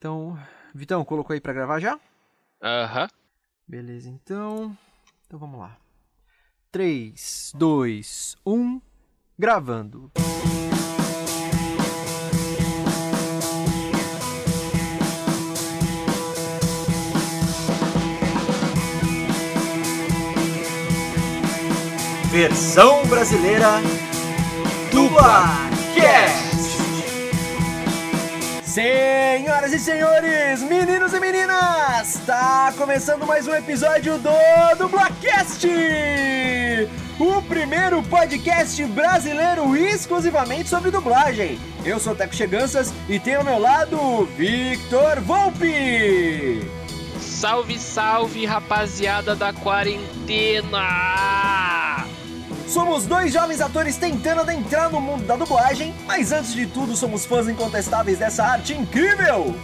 Então, Vitão, colocou aí pra gravar já? Aham. Beleza, então. Então vamos lá. 3, 2, 1, gravando. Versão brasileira Dublacast. Senhoras e senhores, meninos e meninas, está começando mais um episódio do Dublacast, o primeiro podcast brasileiro exclusivamente sobre dublagem. Eu sou o Teco Cheganças e tenho ao meu lado o Victor Volpe. Salve, salve, rapaziada da quarentena! Somos dois jovens atores tentando adentrar no mundo da dublagem, mas antes de tudo somos fãs incontestáveis dessa arte incrível!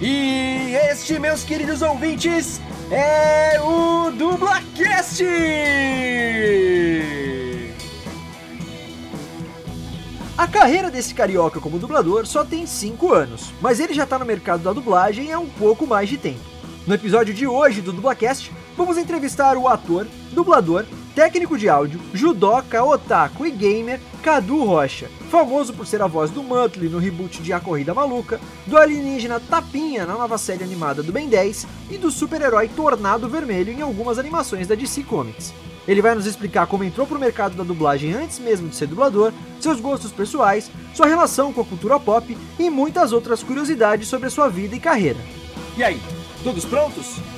E este, meus queridos ouvintes, é o Dublacast! A carreira desse carioca como dublador só tem 5 anos, mas ele já tá no mercado da dublagem há um pouco mais de tempo. No episódio de hoje do Dublacast, vamos entrevistar o ator, dublador, técnico de áudio, judoca, otaku e gamer Cadu Rocha, famoso por ser a voz do Muttley no reboot de A Corrida Maluca, do alienígena Tapinha na nova série animada do Ben 10 e do super-herói Tornado Vermelho em algumas animações da DC Comics. Ele vai nos explicar como entrou pro mercado da dublagem antes mesmo de ser dublador, seus gostos pessoais, sua relação com a cultura pop e muitas outras curiosidades sobre a sua vida e carreira. E aí, todos prontos?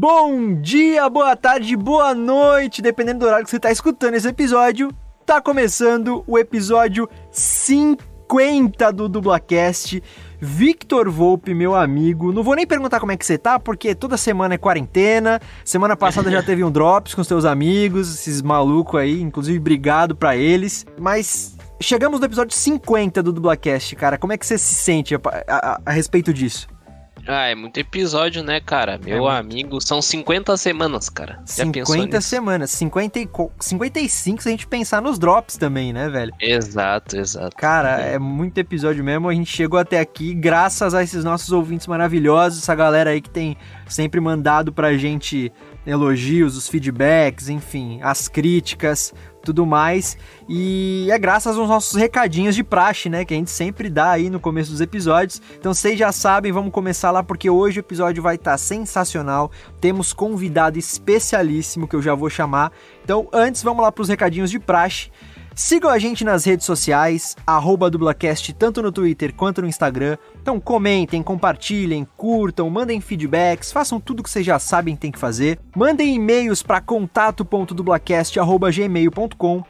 Bom dia, boa tarde, boa noite, dependendo do horário que você está escutando esse episódio. Tá começando o episódio 50 do Dublacast. Victor Volpe, meu amigo. Não vou nem perguntar como é que você tá, porque toda semana é quarentena. Semana passada já teve um drops com seus amigos, esses malucos aí, inclusive obrigado para eles. Mas chegamos no episódio 50 do Dublacast, cara. Como é que você se sente a, a, a respeito disso? Ah, é muito episódio, né, cara? Meu É amigo, são 50 semanas, cara. Já pensou 50 nisso? semanas, 50 e co- 55 se a gente pensar nos drops também, né, velho? Exato, exato. Cara, é muito episódio mesmo. A gente chegou até aqui graças a esses nossos ouvintes maravilhosos, essa galera aí que tem sempre mandado pra gente elogios, os feedbacks, enfim, as críticas, tudo mais. E é graças aos nossos recadinhos de praxe, né, que a gente sempre dá aí no começo dos episódios. Então vocês já sabem, vamos começar lá porque hoje o episódio vai estar sensacional. Temos convidado especialíssimo que eu já vou chamar. Então, antes vamos lá pros recadinhos de praxe. Sigam a gente nas redes sociais, dublacast, tanto no Twitter quanto no Instagram. Então comentem, compartilhem, curtam, mandem feedbacks, façam tudo que vocês já sabem que tem que fazer. Mandem e-mails para contato.dublacast.gmail.com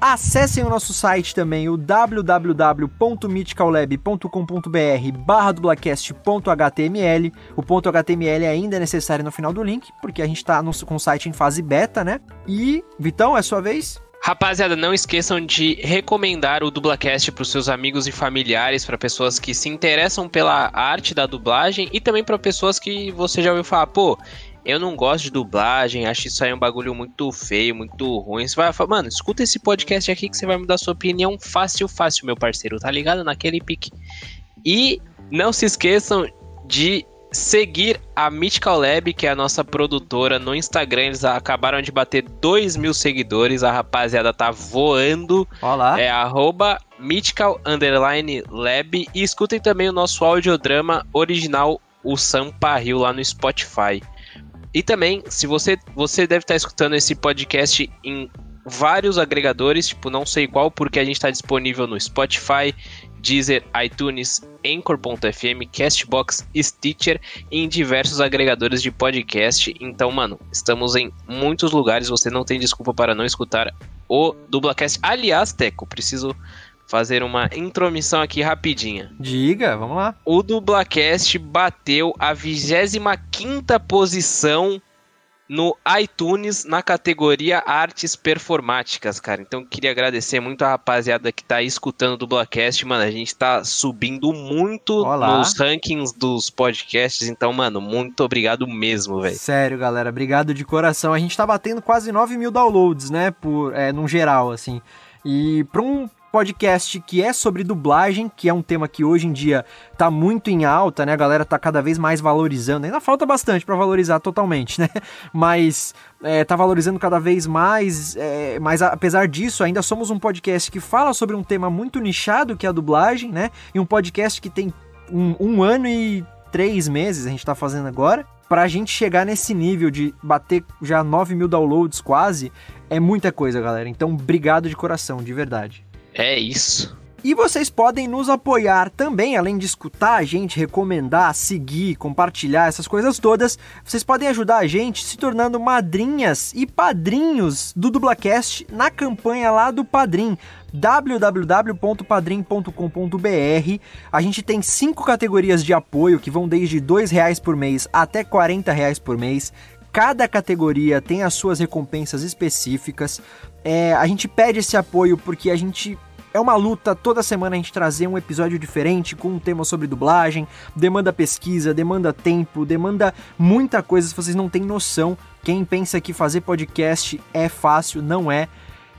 Acessem o nosso site também, o www.mythicallab.com.br barra dublacast.html. O ponto .html ainda é necessário no final do link, porque a gente está com o site em fase beta, né? E, Vitão, é sua vez? Rapaziada, não esqueçam de recomendar o Dublacast para os seus amigos e familiares, para pessoas que se interessam pela arte da dublagem e também para pessoas que você já ouviu falar, pô, eu não gosto de dublagem, acho isso aí um bagulho muito feio, muito ruim. Você vai falar, mano, escuta esse podcast aqui que você vai mudar sua opinião fácil, fácil, meu parceiro, tá ligado? Naquele pique. E não se esqueçam de seguir a Mythical Lab, que é a nossa produtora no Instagram. Eles acabaram de bater 2 mil seguidores. A rapaziada tá voando. Olá. É arroba Mythical Underline Lab. E escutem também o nosso audiodrama original, o Samparril, lá no Spotify. E também, se você, você deve estar escutando esse podcast em vários agregadores, tipo, não sei qual, porque a gente está disponível no Spotify, Deezer, iTunes, Anchor.fm, Castbox, Stitcher e em diversos agregadores de podcast. Então, mano, estamos em muitos lugares, você não tem desculpa para não escutar o Dublacast. Aliás, Teco, preciso fazer uma intromissão aqui rapidinha. Diga, vamos lá. O Dublacast bateu a 25 posição no iTunes na categoria Artes Performáticas, cara. Então queria agradecer muito a rapaziada que tá aí escutando o Dublacast, mano. A gente tá subindo muito Olá. nos rankings dos podcasts, então, mano, muito obrigado mesmo, velho. Sério, galera, obrigado de coração. A gente tá batendo quase 9 mil downloads, né, por, é, num geral, assim. E pra um podcast que é sobre dublagem, que é um tema que hoje em dia tá muito em alta, né? A galera tá cada vez mais valorizando. Ainda falta bastante para valorizar totalmente, né? Mas é, tá valorizando cada vez mais. É, mas apesar disso, ainda somos um podcast que fala sobre um tema muito nichado, que é a dublagem, né? E um podcast que tem um, um ano e três meses, a gente tá fazendo agora. Pra gente chegar nesse nível de bater já 9 mil downloads quase, é muita coisa, galera. Então, obrigado de coração, de verdade. É isso. E vocês podem nos apoiar também, além de escutar a gente, recomendar, seguir, compartilhar essas coisas todas. Vocês podem ajudar a gente se tornando madrinhas e padrinhos do Dublacast na campanha lá do Padrim www.padrim.com.br. A gente tem cinco categorias de apoio que vão desde R$ reais por mês até R$ reais por mês. Cada categoria tem as suas recompensas específicas. É, a gente pede esse apoio porque a gente é uma luta toda semana a gente trazer um episódio diferente com um tema sobre dublagem, demanda pesquisa, demanda tempo, demanda muita coisa, se vocês não têm noção. Quem pensa que fazer podcast é fácil, não é.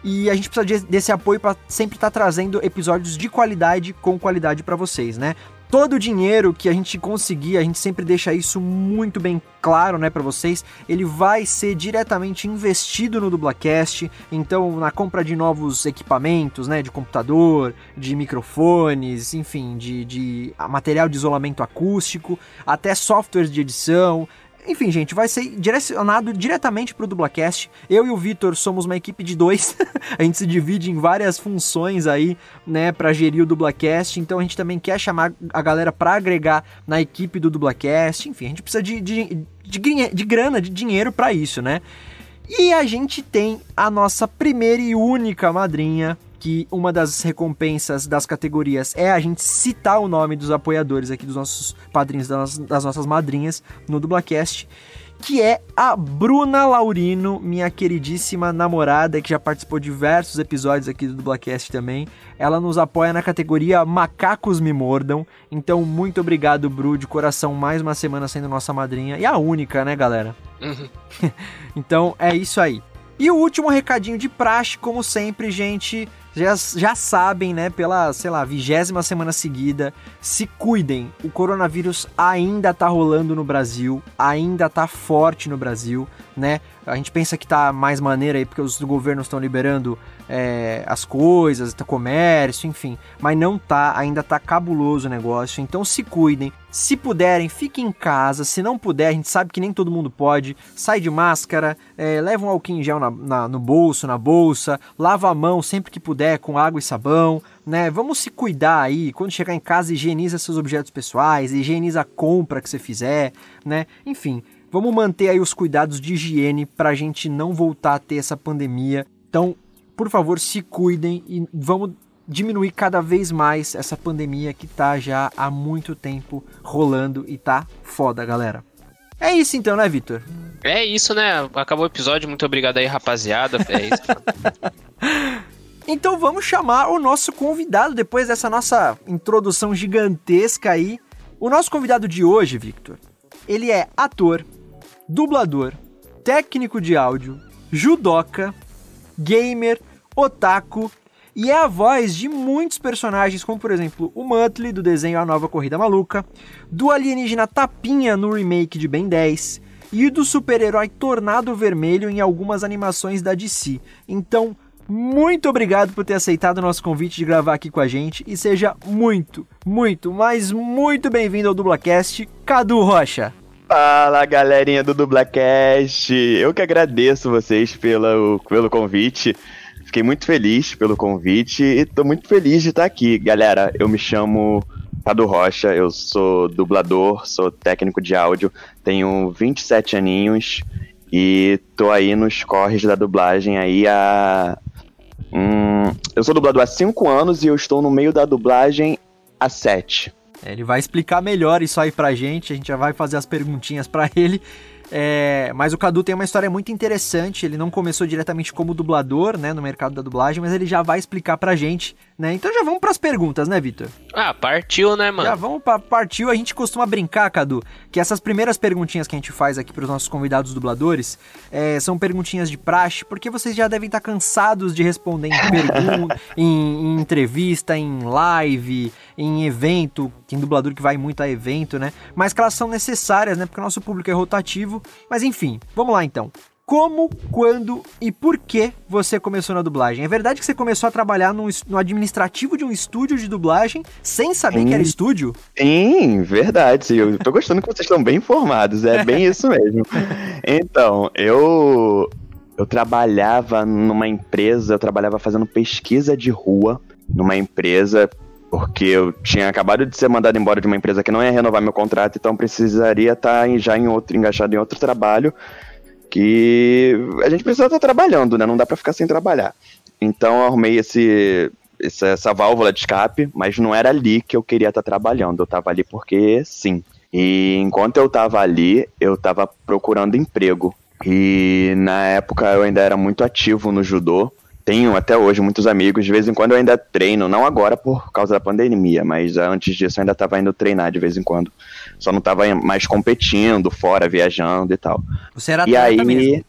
E a gente precisa desse apoio para sempre estar tá trazendo episódios de qualidade com qualidade para vocês, né? Todo o dinheiro que a gente conseguir, a gente sempre deixa isso muito bem claro, né, para vocês, ele vai ser diretamente investido no Dublacast, então na compra de novos equipamentos, né, de computador, de microfones, enfim, de, de material de isolamento acústico, até softwares de edição, enfim, gente, vai ser direcionado diretamente para o Dublacast. Eu e o Vitor somos uma equipe de dois. a gente se divide em várias funções aí, né, para gerir o Dublacast. Então a gente também quer chamar a galera para agregar na equipe do Dublacast. Enfim, a gente precisa de, de, de, de grana, de dinheiro para isso, né? E a gente tem a nossa primeira e única madrinha, que uma das recompensas das categorias é a gente citar o nome dos apoiadores aqui, dos nossos padrinhos, das, das nossas madrinhas no Dublacast, que é a Bruna Laurino, minha queridíssima namorada, que já participou de diversos episódios aqui do Dublacast também. Ela nos apoia na categoria Macacos Me Mordam. Então, muito obrigado, Bru, de coração, mais uma semana sendo nossa madrinha. E a única, né, galera? Uhum. então, é isso aí. E o último recadinho de praxe, como sempre, gente já, já sabem, né, pela, sei lá, vigésima semana seguida, se cuidem. O coronavírus ainda tá rolando no Brasil, ainda tá forte no Brasil, né? A gente pensa que tá mais maneira aí porque os governos estão liberando é, as coisas, tá comércio, enfim. Mas não tá, ainda tá cabuloso o negócio. Então se cuidem. Se puderem, fiquem em casa. Se não puder, a gente sabe que nem todo mundo pode. Sai de máscara, é, leva um álcool em gel na, na, no bolso, na bolsa, lava a mão sempre que puder com água e sabão. Né? Vamos se cuidar aí. Quando chegar em casa, higieniza seus objetos pessoais, higieniza a compra que você fizer, né? Enfim, Vamos manter aí os cuidados de higiene para a gente não voltar a ter essa pandemia. Então, por favor, se cuidem e vamos diminuir cada vez mais essa pandemia que tá já há muito tempo rolando e tá foda, galera. É isso então, né, Vitor? É isso, né? Acabou o episódio. Muito obrigado aí, rapaziada. É isso. então vamos chamar o nosso convidado depois dessa nossa introdução gigantesca aí. O nosso convidado de hoje, Victor, ele é ator, dublador, técnico de áudio, judoca, gamer, otaku e é a voz de muitos personagens, como por exemplo o Muttley do desenho A Nova Corrida Maluca, do alienígena Tapinha no remake de Ben 10 e do super-herói Tornado Vermelho em algumas animações da DC. Então, muito obrigado por ter aceitado o nosso convite de gravar aqui com a gente e seja muito, muito, mas muito bem-vindo ao Dublacast, Cadu Rocha. Fala galerinha do Dublacast! Eu que agradeço vocês pelo, pelo convite. Fiquei muito feliz pelo convite e tô muito feliz de estar aqui. Galera, eu me chamo Cadu Rocha, eu sou dublador, sou técnico de áudio, tenho 27 aninhos e tô aí nos corres da dublagem aí há Hum, eu sou dublador há 5 anos e eu estou no meio da dublagem há 7. É, ele vai explicar melhor isso aí pra gente, a gente já vai fazer as perguntinhas para ele. É, mas o Cadu tem uma história muito interessante. Ele não começou diretamente como dublador, né, no mercado da dublagem, mas ele já vai explicar pra gente, né? Então já vamos pras perguntas, né, Vitor? Ah, partiu, né, mano? Já vamos pra partiu. A gente costuma brincar, Cadu, que essas primeiras perguntinhas que a gente faz aqui pros nossos convidados dubladores é, são perguntinhas de praxe, porque vocês já devem estar cansados de responder em pergunta, em, em entrevista, em live, em evento, tem dublador que vai muito a evento, né? Mas que elas são necessárias, né? Porque o nosso público é rotativo. Mas enfim, vamos lá então. Como, quando e por que você começou na dublagem? É verdade que você começou a trabalhar no, no administrativo de um estúdio de dublagem sem saber Sim. que era estúdio? Sim, verdade. Eu tô gostando que vocês estão bem informados. É bem isso mesmo. Então, eu eu trabalhava numa empresa, eu trabalhava fazendo pesquisa de rua numa empresa porque eu tinha acabado de ser mandado embora de uma empresa que não ia renovar meu contrato, então precisaria estar em, já em outro, engaixado em outro trabalho que a gente precisa estar trabalhando, né? Não dá para ficar sem trabalhar. Então eu arrumei esse, essa, essa, válvula de escape, mas não era ali que eu queria estar trabalhando. Eu estava ali porque sim. E enquanto eu estava ali, eu estava procurando emprego. E na época eu ainda era muito ativo no judô tenho até hoje muitos amigos, de vez em quando eu ainda treino, não agora por causa da pandemia, mas antes disso eu ainda estava indo treinar de vez em quando. Só não estava mais competindo, fora, viajando e tal. Você era e atleta aí, mesmo?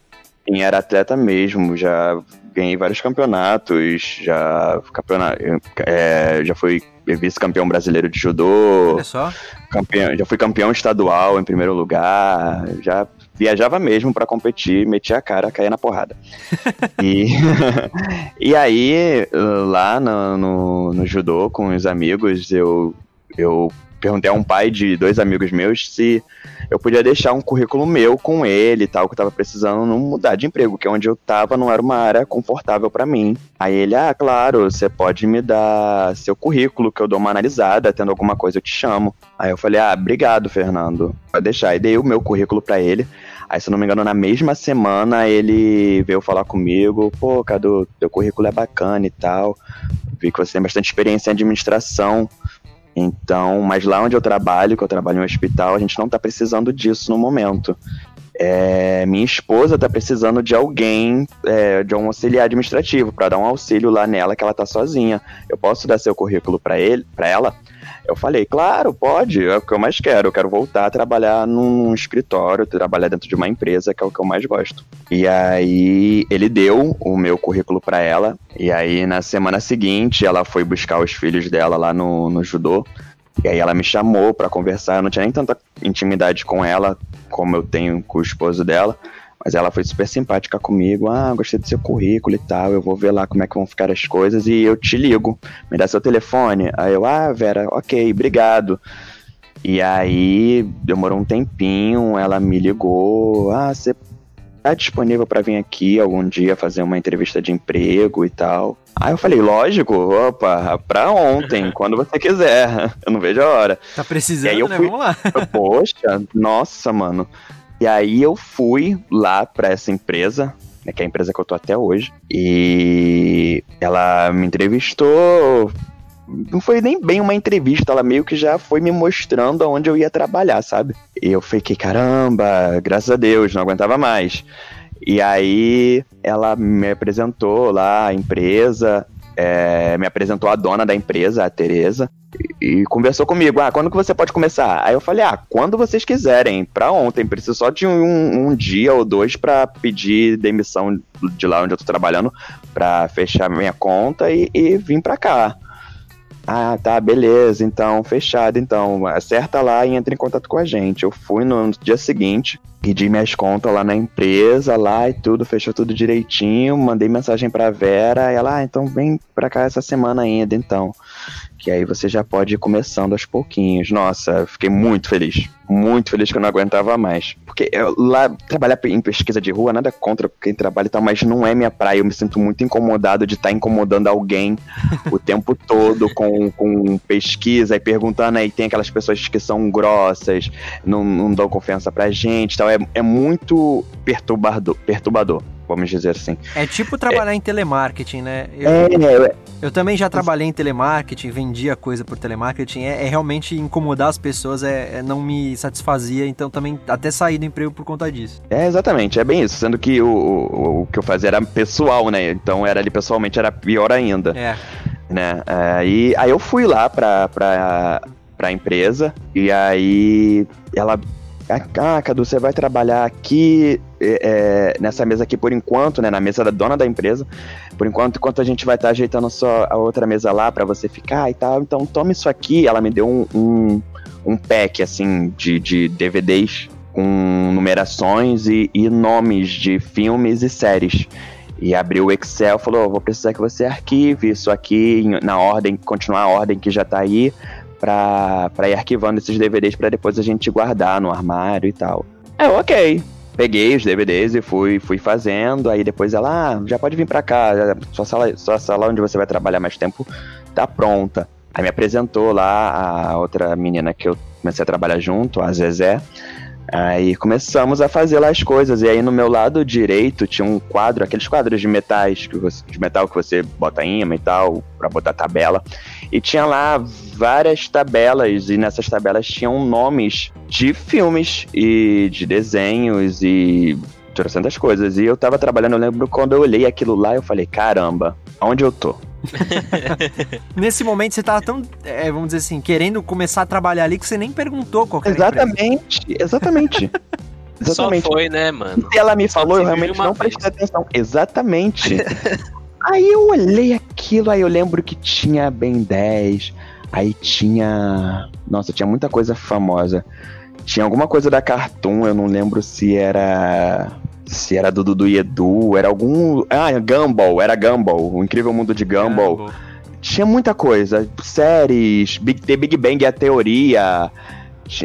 Sim, era atleta mesmo, já ganhei vários campeonatos, já campeonato, é, já fui vice-campeão brasileiro de judô. Campeão, já fui campeão estadual em primeiro lugar, já viajava mesmo para competir, metia a cara, caía na porrada. e, e aí, lá no, no, no, judô, com os amigos, eu, eu perguntei a um pai de dois amigos meus se eu podia deixar um currículo meu com ele e tal, que eu tava precisando não mudar de emprego, que onde eu tava não era uma área confortável para mim. Aí ele, ah, claro, você pode me dar seu currículo, que eu dou uma analisada, tendo alguma coisa eu te chamo. Aí eu falei, ah, obrigado, Fernando. Pode deixar. E dei o meu currículo para ele. Aí, se não me engano, na mesma semana ele veio falar comigo, pô, Cadu, teu currículo é bacana e tal. Vi que você tem bastante experiência em administração. Então, mas lá onde eu trabalho, que eu trabalho em um hospital, a gente não tá precisando disso no momento. É, minha esposa tá precisando de alguém, é, de um auxiliar administrativo, para dar um auxílio lá nela, que ela tá sozinha. Eu posso dar seu currículo para ele, para ela? Eu falei, claro, pode, é o que eu mais quero. Eu quero voltar a trabalhar num escritório, trabalhar dentro de uma empresa, que é o que eu mais gosto. E aí ele deu o meu currículo para ela. E aí na semana seguinte ela foi buscar os filhos dela lá no, no judô. E aí ela me chamou para conversar. Eu não tinha nem tanta intimidade com ela como eu tenho com o esposo dela. Mas ela foi super simpática comigo. Ah, gostei do seu currículo e tal. Eu vou ver lá como é que vão ficar as coisas e eu te ligo. Me dá seu telefone. Aí eu, ah, Vera, ok, obrigado. E aí demorou um tempinho, ela me ligou. Ah, você tá disponível para vir aqui algum dia fazer uma entrevista de emprego e tal? Aí eu falei, lógico, opa, pra ontem, quando você quiser. Eu não vejo a hora. Tá precisando, e aí eu né? fui, Vamos lá. Poxa, nossa, mano. E aí eu fui lá para essa empresa, né, que é a empresa que eu tô até hoje, e ela me entrevistou. Não foi nem bem uma entrevista, ela meio que já foi me mostrando aonde eu ia trabalhar, sabe? E eu fiquei, caramba, graças a Deus, não aguentava mais. E aí ela me apresentou lá a empresa, é, me apresentou a dona da empresa, a Tereza, e, e, conversou comigo. Ah, quando que você pode começar? Aí eu falei, ah, quando vocês quiserem, pra ontem. Preciso só de um, um dia ou dois para pedir demissão de lá onde eu tô trabalhando, pra fechar minha conta e, e vir pra cá. Ah, tá, beleza, então, fechado, então, acerta lá e entra em contato com a gente. Eu fui no dia seguinte, pedi minhas contas lá na empresa, lá e tudo, fechou tudo direitinho, mandei mensagem pra Vera, ela, ah, então vem pra cá essa semana ainda, então. Que aí você já pode ir começando aos pouquinhos. Nossa, fiquei muito feliz. Muito feliz que eu não aguentava mais. Porque eu, lá, trabalhar em pesquisa de rua, nada contra quem trabalha e tal, mas não é minha praia. Eu me sinto muito incomodado de estar tá incomodando alguém o tempo todo com, com pesquisa e perguntando aí. Tem aquelas pessoas que são grossas, não, não dão confiança pra gente tal. É, é muito perturbador. perturbador. Vamos dizer assim. É tipo trabalhar é, em telemarketing, né? Eu, é, eu também já trabalhei em telemarketing, vendia coisa por telemarketing. É, é realmente incomodar as pessoas, é, é, não me satisfazia, então também até saí do emprego por conta disso. É, exatamente, é bem isso. Sendo que o, o, o que eu fazia era pessoal, né? Então era ali pessoalmente, era pior ainda. É. Né? Aí, aí eu fui lá pra, pra, pra empresa e aí ela ah, Cadu, você vai trabalhar aqui é, é, nessa mesa aqui por enquanto, né? Na mesa da dona da empresa. Por enquanto, enquanto a gente vai estar tá ajeitando só a outra mesa lá para você ficar e tal. Então tome isso aqui. Ela me deu um, um, um pack, assim, de, de DVDs com numerações e, e nomes de filmes e séries. E abriu o Excel, falou: vou precisar que você arquive isso aqui na ordem, continuar a ordem que já tá aí pra, ir arquivando esses DVDs para depois a gente guardar no armário e tal. É, ok. Peguei os DVDs e fui, fui fazendo. Aí depois ela, ah, já pode vir pra cá. Sua sala, sua sala onde você vai trabalhar mais tempo tá pronta. Aí me apresentou lá a outra menina que eu comecei a trabalhar junto, a Zezé. Aí começamos a fazer lá as coisas. E aí no meu lado direito tinha um quadro, aqueles quadros de metais, que você, de metal que você bota imã e tal, pra botar tabela. E tinha lá várias tabelas, e nessas tabelas tinham nomes de filmes e de desenhos e trocentas coisas. E eu tava trabalhando, eu lembro quando eu olhei aquilo lá, eu falei, caramba, onde eu tô? Nesse momento você tava tão, é, vamos dizer assim, querendo começar a trabalhar ali que você nem perguntou qual Exatamente, empresa. exatamente. Exatamente. Só foi, né, mano? Se ela me falou, eu realmente não prestei atenção. Exatamente. aí eu olhei aquilo, aí eu lembro que tinha Ben 10, aí tinha. Nossa, tinha muita coisa famosa. Tinha alguma coisa da Cartoon, eu não lembro se era se era do Dudu e Edu, era algum. Ah, Gumball, era Gumball, o incrível mundo de Gumball. Gumball. Tinha muita coisa, séries, Big, The Big Bang e a teoria.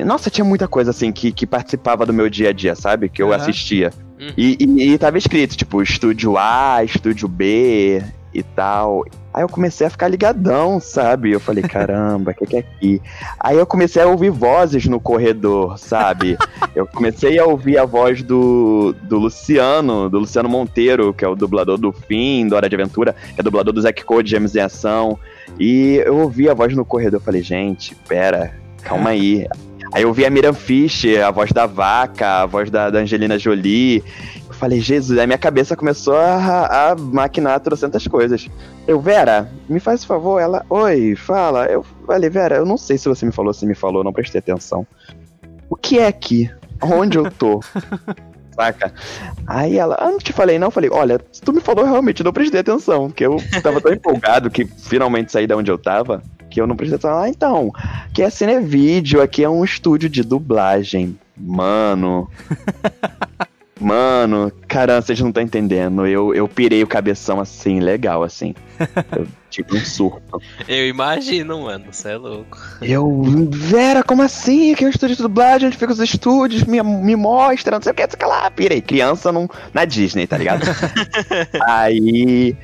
Nossa, tinha muita coisa assim que, que participava do meu dia a dia, sabe? Que eu uhum. assistia. Uhum. E, e, e tava escrito, tipo, estúdio A, estúdio B e tal. Aí eu comecei a ficar ligadão, sabe? Eu falei, caramba, o que, que é aqui? Aí eu comecei a ouvir vozes no corredor, sabe? eu comecei a ouvir a voz do, do Luciano, do Luciano Monteiro, que é o dublador do Fim, do Hora de Aventura, que é dublador do Zack Code, Gêmeos em Ação. E eu ouvi a voz no corredor, eu falei, gente, pera, calma aí. Aí eu ouvi a Miriam Fischer, a voz da vaca, a voz da, da Angelina Jolie falei, Jesus, aí minha cabeça começou a, a maquinar trocentas coisas. Eu, Vera, me faz favor, ela, oi, fala. Eu falei, Vera, eu não sei se você me falou, se me falou, não prestei atenção. O que é aqui? Onde eu tô? Saca? Aí ela, ah, não te falei não, eu falei, olha, se tu me falou realmente, não prestei atenção, porque eu tava tão empolgado que finalmente saí da onde eu tava, que eu não atenção. Ah, então, que é cine vídeo, aqui é um estúdio de dublagem. Mano. Mano, caramba, vocês não estão entendendo. Eu, eu pirei o cabeção assim, legal, assim. Eu tive um surto. Eu imagino, mano, você é louco. Eu, Vera, como assim? Aqui é um estúdio de dublagem, onde fica os estúdios, me, me mostra, não sei o que, sei lá. Pirei, criança não, na Disney, tá ligado? aí.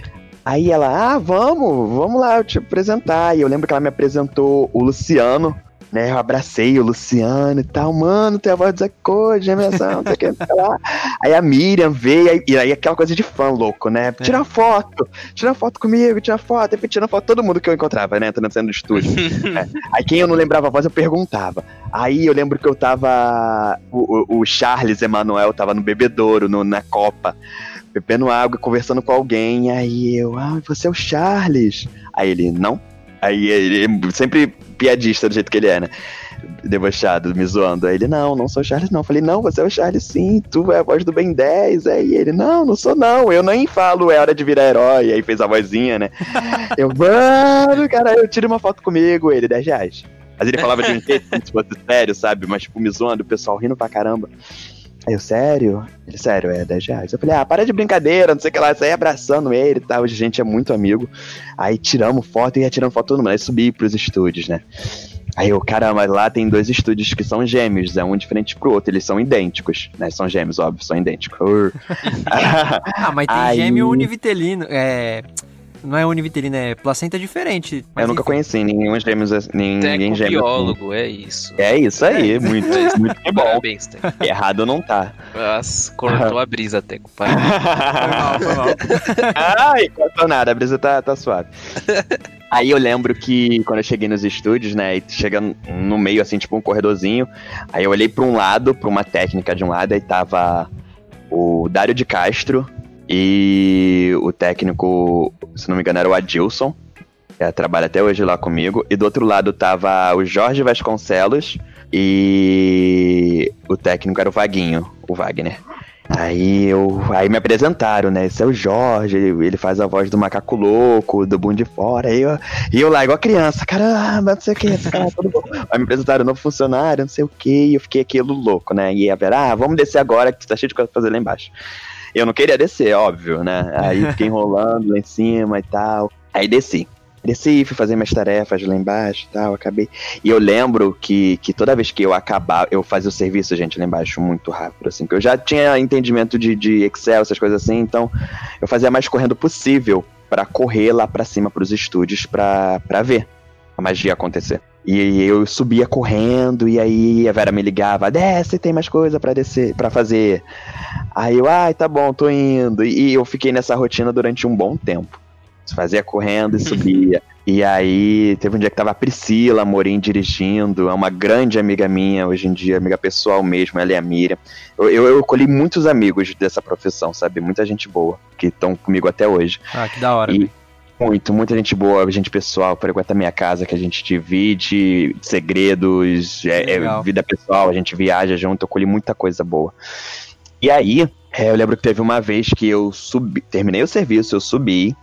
Aí ela, ah, vamos, vamos lá, eu te apresentar. E eu lembro que ela me apresentou o Luciano, né? Eu abracei o Luciano e tal, mano, tem a voz do Zé Code, não sei o que, lá. Aí a Miriam veio, aí, e aí aquela coisa de fã louco, né? Tira é. foto, tira foto comigo, tira foto, e tirando foto todo mundo que eu encontrava, né? Entrando no estúdio. é. Aí quem eu não lembrava a voz, eu perguntava. Aí eu lembro que eu tava. O, o Charles Emanuel tava no bebedouro, no, na Copa bebendo água, conversando com alguém, aí eu, ah, você é o Charles. Aí ele, não. Aí ele sempre piadista do jeito que ele é, né? Debochado, me zoando. Aí ele, não, não sou o Charles, não. Eu falei, não, você é o Charles sim, tu é a voz do Ben 10. Aí ele, não, não sou não, eu nem falo, é hora de virar herói. Aí fez a vozinha, né? eu, mano, cara, eu tiro uma foto comigo, ele, 10 reais. Mas ele falava de um jeito se fosse sério, sabe? Mas, tipo, me zoando, o pessoal rindo pra caramba. Aí eu, sério? Ele, sério, é 10 reais. Eu falei, ah, para de brincadeira, não sei o que lá. Saí abraçando ele e tal. A gente é muito amigo. Aí tiramos foto e ia tirando foto todo mundo. Aí subi pros estúdios, né? Aí eu, caramba, lá tem dois estúdios que são gêmeos, é um diferente pro outro, eles são idênticos, né? São gêmeos, óbvio, são idênticos. ah, mas tem Aí... gêmeo univitelino, é... não é univitelina, é placenta diferente. Eu nunca enfim. conheci nenhum gêmeos, ninguém gêmeo. biólogo, é isso. É isso aí, é. muito, muito que bom. Parabéns, Teco. Errado não tá. Nossa, cortou a brisa, Teco. foi mal, foi mal. Ai, cortou nada, a brisa tá, tá suave. Aí eu lembro que quando eu cheguei nos estúdios, né, e chega no meio, assim, tipo um corredorzinho, aí eu olhei pra um lado, pra uma técnica de um lado, aí tava o Dário de Castro e o técnico, se não me engano, era o Adilson, que trabalha até hoje lá comigo, e do outro lado tava o Jorge Vasconcelos e o técnico era o Vaguinho, o Wagner. Aí eu. Aí me apresentaram, né? Esse é o Jorge, ele faz a voz do macaco louco, do Boom de Fora. E eu, e eu lá, igual criança, caramba, não sei o que, é bom. Aí me apresentaram novo funcionário, não sei o que, e eu fiquei aquilo louco, né? E a ver, ah, vamos descer agora que tá cheio de coisa pra fazer lá embaixo. Eu não queria descer, óbvio, né? Aí fiquei enrolando lá em cima e tal. Aí desci desci, fui fazer minhas tarefas lá embaixo e tal, acabei. E eu lembro que, que toda vez que eu acabava, eu fazia o serviço, gente, lá embaixo muito rápido, assim, porque eu já tinha entendimento de, de Excel, essas coisas assim, então eu fazia mais correndo possível para correr lá para cima pros estúdios pra, pra ver a magia acontecer. E eu subia correndo, e aí a Vera me ligava, desce, tem mais coisa para descer, para fazer. Aí eu, ai, tá bom, tô indo. E eu fiquei nessa rotina durante um bom tempo fazia correndo e subia. E aí, teve um dia que tava a Priscila Morim dirigindo, é uma grande amiga minha hoje em dia, amiga pessoal mesmo, ela e a Miriam. Eu, eu, eu colhi muitos amigos dessa profissão, sabe? Muita gente boa, que estão comigo até hoje. Ah, que da hora. E, muito, muita gente boa, gente pessoal, frequenta minha casa, que a gente divide segredos, é, é, vida pessoal, a gente viaja junto, eu colhi muita coisa boa. E aí, é, eu lembro que teve uma vez que eu subi, terminei o serviço, eu subi,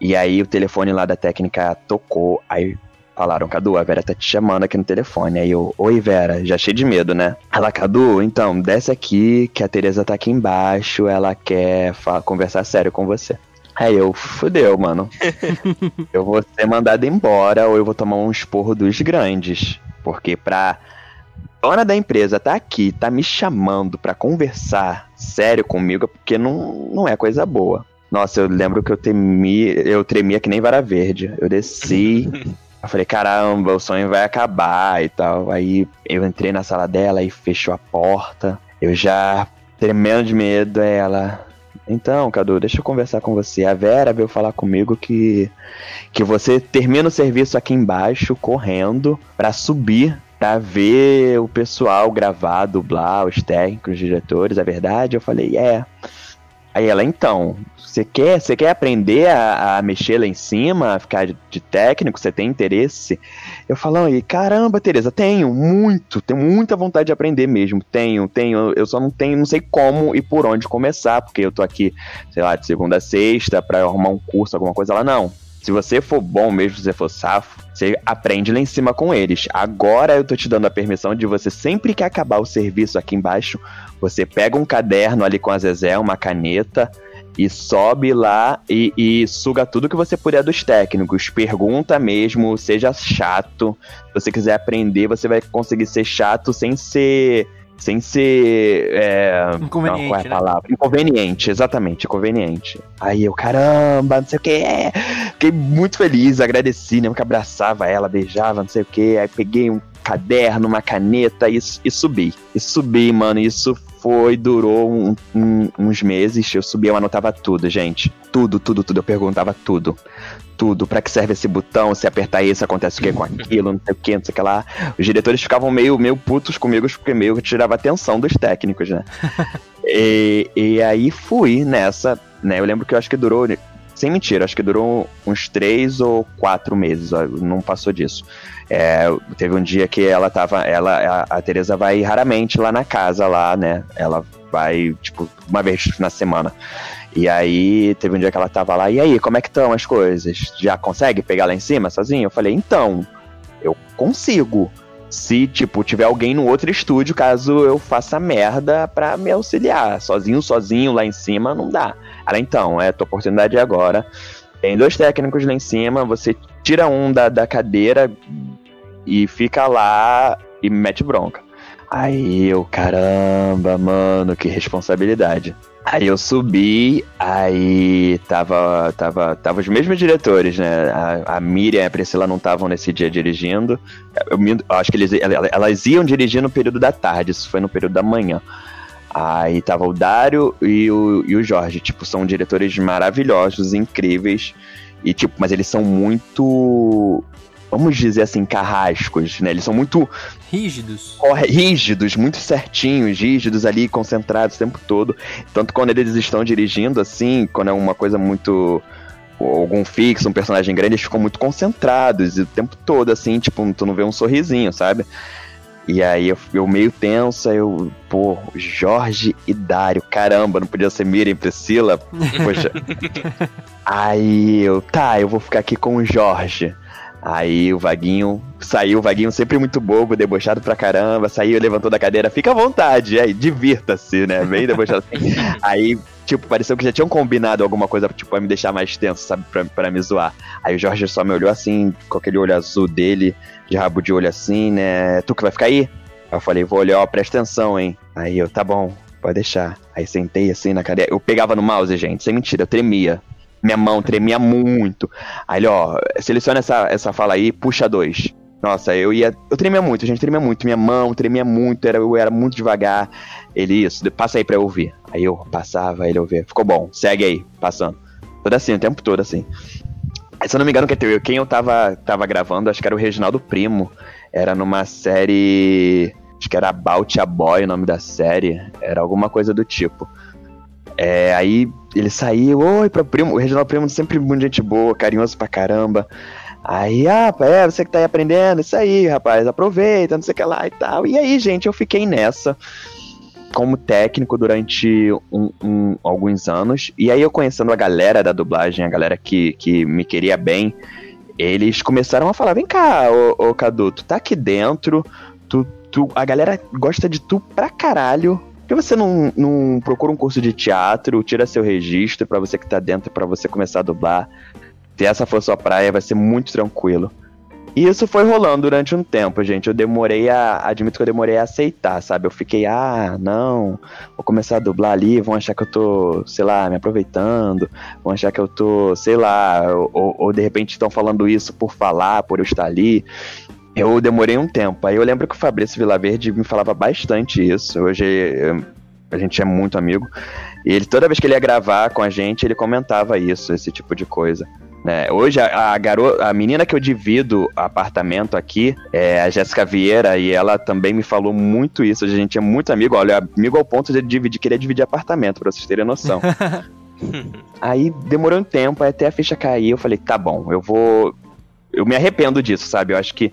e aí o telefone lá da técnica tocou, aí falaram, Cadu, a Vera tá te chamando aqui no telefone. Aí eu, oi Vera, já cheio de medo, né? Ela, Cadu, então, desce aqui que a Tereza tá aqui embaixo, ela quer conversar sério com você. Aí eu, fudeu, mano. eu vou ser mandado embora ou eu vou tomar um esporro dos grandes. Porque pra dona da empresa tá aqui, tá me chamando pra conversar sério comigo, porque não, não é coisa boa. Nossa, eu lembro que eu temi, eu tremia que nem vara verde. Eu desci, eu falei, caramba, o sonho vai acabar e tal. Aí eu entrei na sala dela e fechou a porta. Eu já tremendo de medo, ela. Então, Cadu, deixa eu conversar com você. A Vera veio falar comigo que que você termina o serviço aqui embaixo correndo para subir para ver o pessoal gravar, dublar, os técnicos, os diretores, a verdade. Eu falei, é. Aí ela, então, você quer, você quer aprender a, a, mexer lá em cima, a ficar de, de técnico? Você tem interesse? Eu falo, e caramba, Tereza, tenho muito, tenho muita vontade de aprender mesmo. Tenho, tenho. Eu só não tenho, não sei como e por onde começar, porque eu tô aqui, sei lá, de segunda a sexta para arrumar um curso, alguma coisa lá. Não. Se você for bom mesmo, se você for safo, você aprende lá em cima com eles. Agora eu tô te dando a permissão de você, sempre que acabar o serviço aqui embaixo, você pega um caderno ali com a Zezé, uma caneta, e sobe lá e, e, suga tudo que você puder dos técnicos. Pergunta mesmo, seja chato. Se você quiser aprender, você vai conseguir ser chato sem ser. Sem ser. É, inconveniente. Não, qual é a né? palavra? Né? Inconveniente, exatamente, inconveniente. Aí eu, caramba, não sei o que. Fiquei muito feliz, agradeci, né? Que abraçava ela, beijava, não sei o que. Aí peguei um caderno, uma caneta e, e subi. E subi, mano. Isso foi, durou um, um, uns meses. Eu subia, eu anotava tudo, gente. Tudo, tudo, tudo. Eu perguntava tudo. Tudo. Pra que serve esse botão? Se apertar isso, acontece o que com aquilo? Não sei o que, não sei o que lá. Os diretores ficavam meio, meio putos comigo, porque meio que tirava atenção dos técnicos, né? e, e aí fui nessa, né? Eu lembro que eu acho que durou sem mentira, acho que durou uns três ou quatro meses, não passou disso. É, teve um dia que ela tava. Ela, a, a Tereza vai raramente lá na casa, lá, né? Ela vai, tipo, uma vez na semana. E aí, teve um dia que ela tava lá, e aí, como é que estão as coisas? Já consegue pegar lá em cima sozinho? Eu falei, então, eu consigo. Se, tipo, tiver alguém no outro estúdio, caso eu faça merda pra me auxiliar. Sozinho, sozinho, lá em cima, não dá. Ela, então, é tua oportunidade agora. Tem dois técnicos lá em cima, você tira um da, da cadeira, e fica lá e me mete bronca. Aí eu, caramba, mano, que responsabilidade. Aí eu subi, aí tava, tava, tava os mesmos diretores, né? A, a Miriam e a Priscila não estavam nesse dia dirigindo. Eu, eu acho que eles, elas iam dirigir no período da tarde, isso foi no período da manhã. Aí tava o Dário e o, e o Jorge, tipo, são diretores maravilhosos, incríveis. E, tipo, mas eles são muito vamos dizer assim, carrascos, né? Eles são muito. Rígidos. Rígidos, muito certinhos, rígidos ali, concentrados o tempo todo. Tanto quando eles estão dirigindo, assim, quando é uma coisa muito. Algum fixo, um personagem grande, eles ficam muito concentrados e o tempo todo, assim, tipo, tu não vê um sorrisinho, sabe? E aí eu, eu meio tensa, eu, pô, Jorge e Dário, caramba, não podia ser Miriam e Priscila? Poxa. aí eu, tá, eu vou ficar aqui com o Jorge. Aí o Vaguinho saiu, o Vaguinho sempre muito bobo, debochado pra caramba, saiu, levantou da cadeira, fica à vontade, aí divirta-se, né? Bem debochado aí, tipo, pareceu que já tinham combinado alguma coisa, tipo, pra me deixar mais tenso, sabe? Pra, pra me zoar. Aí o Jorge só me olhou assim, com aquele olho azul dele, de rabo de olho assim, né? Tu que vai ficar aí? Aí eu falei, vou olhar, ó, presta atenção, hein? Aí eu, tá bom, pode deixar. Aí sentei assim na cadeira. Eu pegava no mouse, gente, sem mentira, eu tremia minha mão tremia muito. Aí ele, ó, seleciona essa, essa fala aí, puxa dois. Nossa, eu ia. Eu tremia muito, gente, tremia muito. Minha mão tremia muito, era, eu era muito devagar. Ele, isso, passa aí pra eu ouvir. Aí eu passava, ele ouvia. Ficou bom, segue aí, passando. Todo assim, o tempo todo assim. Aí, se eu não me engano, quem eu tava, tava gravando, acho que era o Reginaldo Primo. Era numa série. Acho que era About a Boy o nome da série. Era alguma coisa do tipo. É, aí ele saiu, oi, pra primo, o Reginaldo Primo sempre muito gente boa, carinhoso pra caramba. Aí, ah, é, você que tá aí aprendendo, isso aí, rapaz, aproveita, não sei o que lá e tal. E aí, gente, eu fiquei nessa como técnico durante um, um, alguns anos. E aí eu conhecendo a galera da dublagem, a galera que, que me queria bem, eles começaram a falar, vem cá, ô, ô Cadu, tu tá aqui dentro, tu, tu, a galera gosta de tu pra caralho, que você não, não procura um curso de teatro, tira seu registro para você que tá dentro, para você começar a dublar? Se essa for sua praia, vai ser muito tranquilo. E isso foi rolando durante um tempo, gente. Eu demorei a. Admito que eu demorei a aceitar, sabe? Eu fiquei, ah, não, vou começar a dublar ali, vão achar que eu tô, sei lá, me aproveitando, vão achar que eu tô, sei lá, ou, ou de repente estão falando isso por falar, por eu estar ali. Eu demorei um tempo. Aí eu lembro que o Fabrício Vilaverde me falava bastante isso. Hoje a gente é muito amigo. E ele, toda vez que ele ia gravar com a gente, ele comentava isso, esse tipo de coisa. Né? Hoje, a, a, garota, a menina que eu divido apartamento aqui é a Jéssica Vieira, e ela também me falou muito isso. A gente é muito amigo, olha, amigo ao ponto de dividir, querer dividir apartamento, pra vocês terem noção. aí demorou um tempo, até a ficha cair, eu falei, tá bom, eu vou. Eu me arrependo disso, sabe? Eu acho que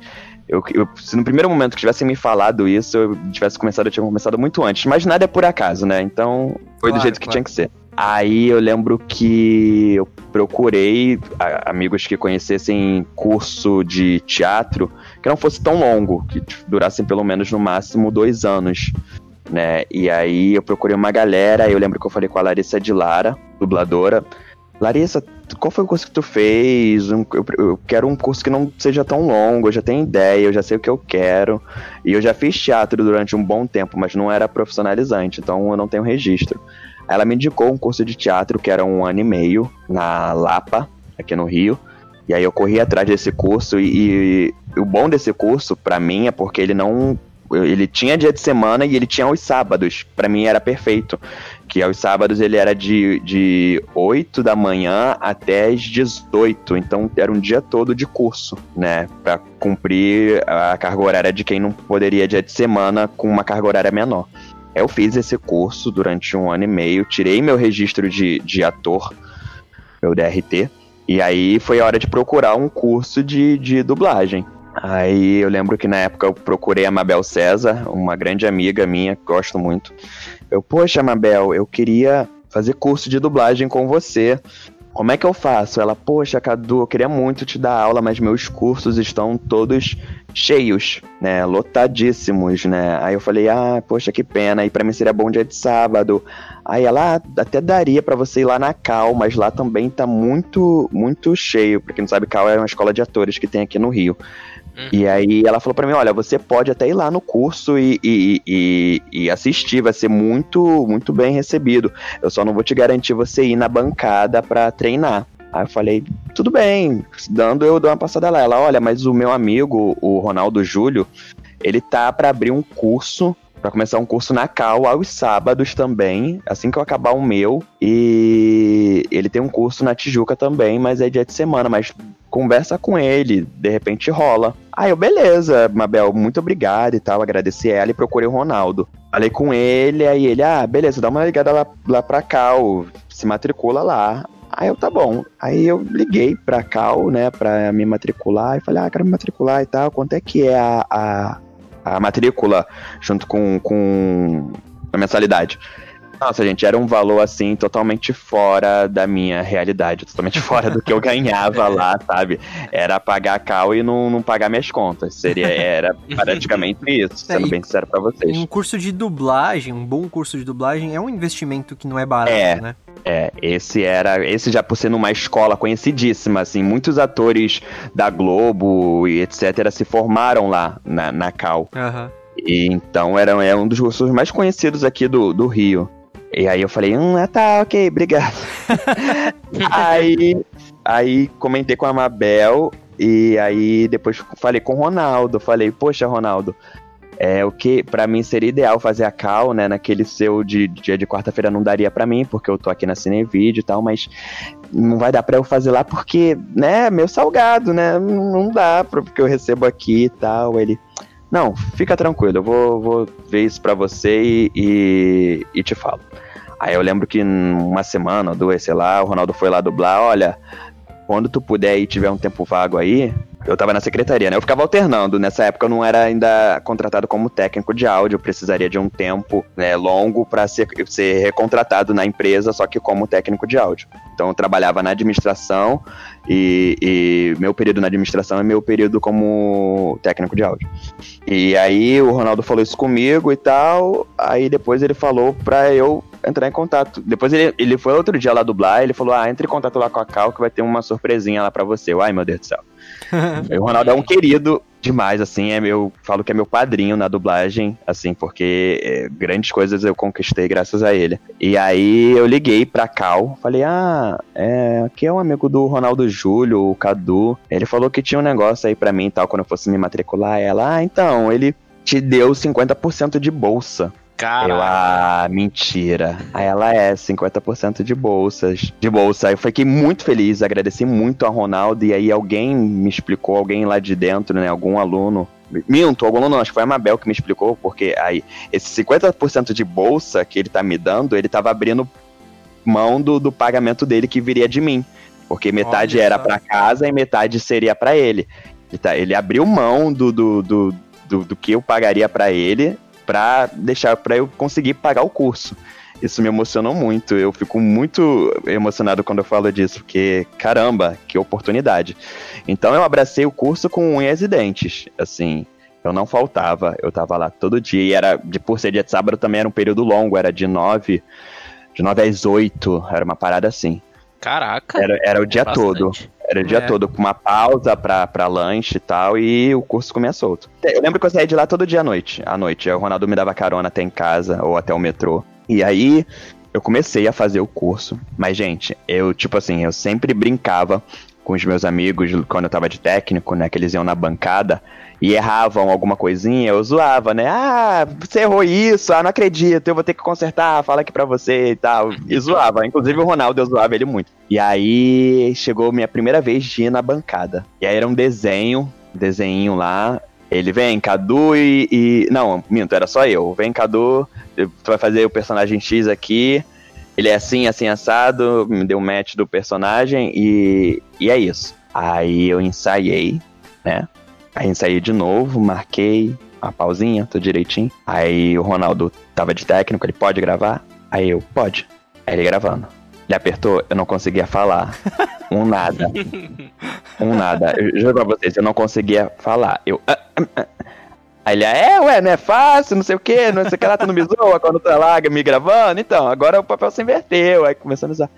eu, eu, se no primeiro momento que tivessem me falado isso, eu tivesse começado, eu tinha começado muito antes. Mas nada é por acaso, né? Então, foi claro, do jeito que claro. tinha que ser. Aí eu lembro que eu procurei amigos que conhecessem curso de teatro que não fosse tão longo, que durassem pelo menos no máximo dois anos. Né? E aí eu procurei uma galera, eu lembro que eu falei com a Larissa de Lara, dubladora. Larissa, qual foi o curso que tu fez? Eu, eu, quero um curso que não seja tão longo, eu já tenho ideia, eu já sei o que eu quero. E eu já fiz teatro durante um bom tempo, mas não era profissionalizante, então eu não tenho registro. Ela me indicou um curso de teatro que era um ano e meio na Lapa, aqui no Rio. E aí eu corri atrás desse curso e, e o bom desse curso para mim é porque ele não ele tinha dia de semana e ele tinha os sábados. Para mim era perfeito que aos sábados ele era de, de 8 da manhã até as 18, então era um dia todo de curso, né, para cumprir a carga horária de quem não poderia dia de semana com uma carga horária menor. Eu fiz esse curso durante um ano e meio, tirei meu registro de, de ator, meu DRT, e aí foi a hora de procurar um curso de, de dublagem. Aí eu lembro que na época eu procurei a Mabel César, uma grande amiga minha, gosto muito. Eu, poxa, Mabel, eu queria fazer curso de dublagem com você. Como é que eu faço? Ela, poxa, Cadu, eu queria muito te dar aula, mas meus cursos estão todos cheios, né? Lotadíssimos, né? Aí eu falei, ah, poxa, que pena. E para mim seria bom dia de sábado. Aí ela, ah, até daria para você ir lá na Cal, mas lá também tá muito, muito cheio. Pra quem não sabe, Cal é uma escola de atores que tem aqui no Rio. Uhum. E aí ela falou para mim, olha, você pode até ir lá no curso e, e, e, e, assistir, vai ser muito, muito bem recebido. Eu só não vou te garantir você ir na bancada para treinar. Aí eu falei, tudo bem, dando eu dou uma passada lá. Ela, olha, mas o meu amigo, o Ronaldo Júlio, ele tá para abrir um curso para começar um curso na Cal aos sábados também, assim que eu acabar o meu. E ele tem um curso na Tijuca também, mas é dia de semana, mas conversa com ele, de repente rola. Aí eu, beleza, Mabel, muito obrigado e tal, agradeci ela e procurei o Ronaldo. Falei com ele, aí ele, ah, beleza, dá uma ligada lá, lá pra Cal, se matricula lá. Aí eu, tá bom. Aí eu liguei pra Cal, né, pra me matricular e falei, ah, quero me matricular e tal, quanto é que é a, a a matrícula junto com, com a mensalidade. Nossa, gente, era um valor assim totalmente fora da minha realidade, totalmente fora do que eu ganhava lá, sabe? Era pagar cal e não, não pagar minhas contas. Seria, era praticamente isso, sendo é, bem sincero pra vocês. Um curso de dublagem, um bom curso de dublagem, é um investimento que não é barato, é, né? É, esse era. Esse já por ser numa escola conhecidíssima, assim, muitos atores da Globo e etc. se formaram lá na, na Cal. Uhum. E, então era, era um dos cursos mais conhecidos aqui do, do Rio. E aí eu falei, hum, ah, tá, ok, obrigado. aí, aí comentei com a Mabel e aí depois falei com o Ronaldo. Falei, poxa, Ronaldo, é o que para mim seria ideal fazer a cal, né? Naquele seu de dia de quarta-feira não daria para mim, porque eu tô aqui na Cinevídeo e tal, mas não vai dar para eu fazer lá porque, né, meu salgado, né? Não dá porque eu recebo aqui e tal. Ele, não, fica tranquilo, eu vou, vou ver isso pra você e, e, e te falo. Aí eu lembro que uma semana ou duas, sei lá, o Ronaldo foi lá dublar, olha, quando tu puder e tiver um tempo vago aí, eu tava na secretaria, né? Eu ficava alternando. Nessa época eu não era ainda contratado como técnico de áudio, eu precisaria de um tempo né, longo para ser, ser recontratado na empresa, só que como técnico de áudio. Então eu trabalhava na administração e, e, meu período na administração é meu período como técnico de áudio. E aí o Ronaldo falou isso comigo e tal, aí depois ele falou pra eu entrar em contato. Depois ele, ele foi outro dia lá dublar, ele falou: Ah, entre em contato lá com a Cal que vai ter uma surpresinha lá pra você. Ai, meu Deus do céu. o Ronaldo é um querido demais, assim, é meu, falo que é meu padrinho na dublagem, assim, porque é, grandes coisas eu conquistei graças a ele. E aí eu liguei pra Cal, falei, ah, é, aqui é um amigo do Ronaldo Júlio, o Cadu, ele falou que tinha um negócio aí pra mim e tal, quando eu fosse me matricular, ela, ah, então, ele te deu 50% de bolsa. Cara. Eu, ah, mentira. Aí ela é 50% de bolsas. De bolsa. Eu fiquei muito feliz, agradeci muito a Ronaldo. E aí alguém me explicou, alguém lá de dentro, né? Algum aluno. Minto, algum aluno não, acho que foi a Mabel que me explicou, porque aí, esse 50% de bolsa que ele tá me dando, ele tava abrindo mão do, do pagamento dele que viria de mim. Porque metade Olha era para casa e metade seria para ele. Ele, tá, ele abriu mão do, do, do, do, do que eu pagaria para ele para deixar para eu conseguir pagar o curso. Isso me emocionou muito. Eu fico muito emocionado quando eu falo disso, porque caramba, que oportunidade. Então eu abracei o curso com unhas e dentes, assim. Eu não faltava, eu tava lá todo dia. E era, de, por ser dia de sábado, também era um período longo, era de nove, de nove às oito, era uma parada assim. Caraca! Era, era o dia bastante. todo. Era o dia é. todo, com uma pausa pra, pra lanche e tal, e o curso comia solto. Eu lembro que eu saía de lá todo dia à noite. À noite, o Ronaldo me dava carona até em casa ou até o metrô. E aí, eu comecei a fazer o curso. Mas, gente, eu, tipo assim, eu sempre brincava com os meus amigos quando eu tava de técnico, né? Que eles iam na bancada e erravam alguma coisinha, eu zoava, né? Ah, você errou isso, ah, não acredito, eu vou ter que consertar, fala aqui pra você e tal. E zoava. Inclusive o Ronaldo, eu zoava ele muito. E aí chegou minha primeira vez de ir na bancada. E aí era um desenho, desenho lá. Ele vem, Cadu e, e. Não, minto, era só eu. Vem, Cadu, tu vai fazer o personagem X aqui. Ele é assim, assim, assado. Me deu um match do personagem e, e é isso. Aí eu ensaiei, né? Aí ensaiei de novo, marquei a pausinha, tudo direitinho. Aí o Ronaldo tava de técnico, ele pode gravar? Aí eu, pode. Aí ele gravando. Ele apertou, eu não conseguia falar. Um nada. Um nada. Eu juro pra vocês, eu não conseguia falar. Eu. Ah, ah, ah. Aí ele, é, ué, não é fácil, não sei o que, não sei o que lá, tu não me zoa quando tá lá me gravando. Então, agora o papel se inverteu. Aí começando a usar.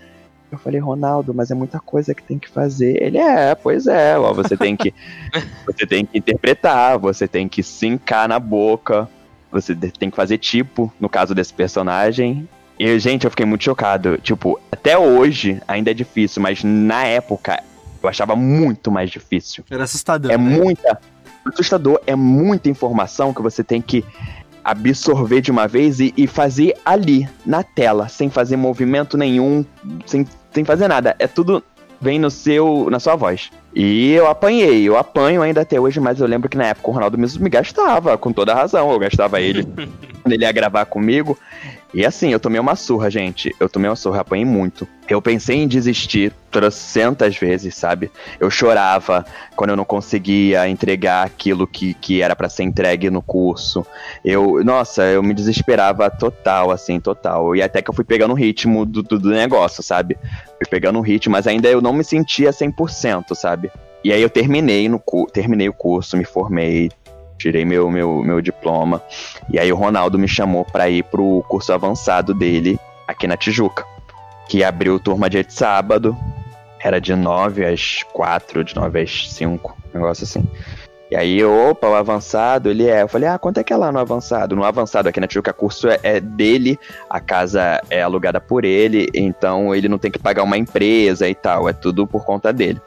Eu falei, Ronaldo, mas é muita coisa que tem que fazer. Ele é, pois é, ó, você tem que você tem que interpretar, você tem que sincar na boca, você tem que fazer tipo, no caso desse personagem. E, gente, eu fiquei muito chocado. Tipo, até hoje ainda é difícil, mas na época eu achava muito mais difícil. Era assustador. É né? muita. Assustador, é muita informação que você tem que absorver de uma vez e, e fazer ali, na tela, sem fazer movimento nenhum, sem, sem fazer nada. É tudo vem no seu, na sua voz. E eu apanhei, eu apanho ainda até hoje, mas eu lembro que na época o Ronaldo mesmo me gastava, com toda razão, eu gastava ele quando ele ia gravar comigo. E assim, eu tomei uma surra, gente. Eu tomei uma surra, apanhei muito. Eu pensei em desistir trocentas vezes, sabe? Eu chorava quando eu não conseguia entregar aquilo que, que era para ser entregue no curso. Eu, nossa, eu me desesperava total, assim, total. E até que eu fui pegando o ritmo do, do, do negócio, sabe? Fui pegando o ritmo, mas ainda eu não me sentia 100%, sabe? E aí eu terminei, no, terminei o curso, me formei, tirei meu, meu, meu diploma. E aí o Ronaldo me chamou para ir pro curso avançado dele aqui na Tijuca, que abriu turma dia de sábado. Era de 9 às 4, de 9 às 5, um negócio assim. E aí, opa, o avançado, ele é. Eu falei, ah, quanto é que é lá no avançado? No avançado aqui na Tijuca, curso é, é, dele, a casa é alugada por ele, então ele não tem que pagar uma empresa e tal, é tudo por conta dele.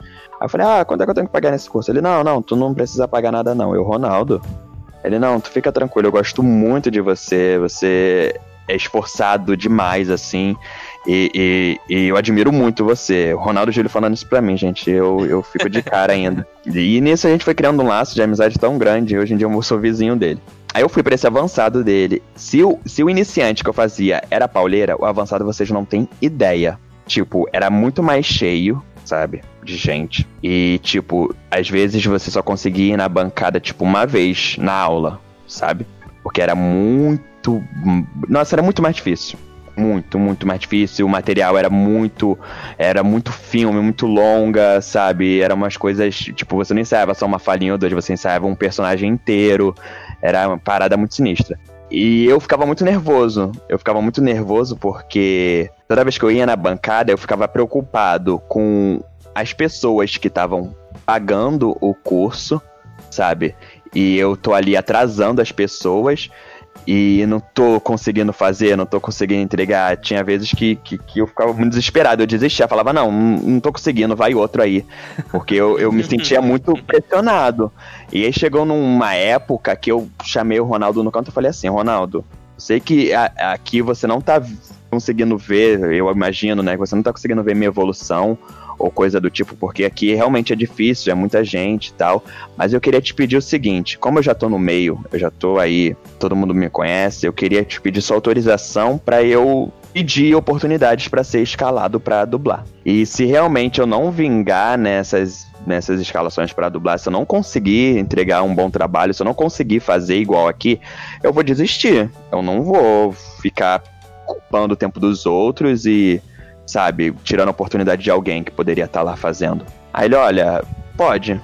Aí eu falei, ah, quanto é que eu tenho que pagar nesse curso? Ele, não, não, tu não precisa pagar nada não. Eu, Ronaldo. Ele, não, tu fica tranquilo, eu gosto muito de você, você é esforçado demais, assim, e, e, e eu admiro muito você. O Ronaldo Júlio falando isso pra mim, gente, eu, eu fico de cara ainda. E nisso a gente foi criando um laço de amizade tão grande, hoje em dia eu sou vizinho dele. Aí eu fui pra esse avançado dele. Se o, se o iniciante que eu fazia era pauleira, o avançado vocês não têm ideia. Tipo, era muito mais cheio, sabe? De gente. E, tipo, às vezes você só conseguia ir na bancada, tipo, uma vez na aula, sabe? Porque era muito. Nossa, era muito mais difícil. Muito, muito mais difícil. O material era muito. Era muito filme, muito longa, sabe? Eram umas coisas. Tipo, você não ensaiava só uma falinha ou duas, você ensaiava um personagem inteiro. Era uma parada muito sinistra. E eu ficava muito nervoso. Eu ficava muito nervoso porque toda vez que eu ia na bancada, eu ficava preocupado com as pessoas que estavam pagando o curso, sabe? E eu tô ali atrasando as pessoas e não tô conseguindo fazer, não tô conseguindo entregar. Tinha vezes que, que, que eu ficava muito desesperado, eu desistia, falava, não, não tô conseguindo, vai outro aí. Porque eu, eu me sentia muito pressionado. E aí chegou numa época que eu chamei o Ronaldo no canto e falei assim, Ronaldo, sei que a, aqui você não tá conseguindo ver, eu imagino, né, que você não tá conseguindo ver minha evolução ou coisa do tipo, porque aqui realmente é difícil, é muita gente e tal. Mas eu queria te pedir o seguinte: como eu já tô no meio, eu já tô aí, todo mundo me conhece, eu queria te pedir sua autorização para eu pedir oportunidades para ser escalado para dublar. E se realmente eu não vingar nessas nessas escalações para dublar, se eu não conseguir entregar um bom trabalho, se eu não conseguir fazer igual aqui, eu vou desistir. Eu não vou ficar culpando o tempo dos outros e sabe, tirando a oportunidade de alguém que poderia estar tá lá fazendo. Aí ele, olha, pode.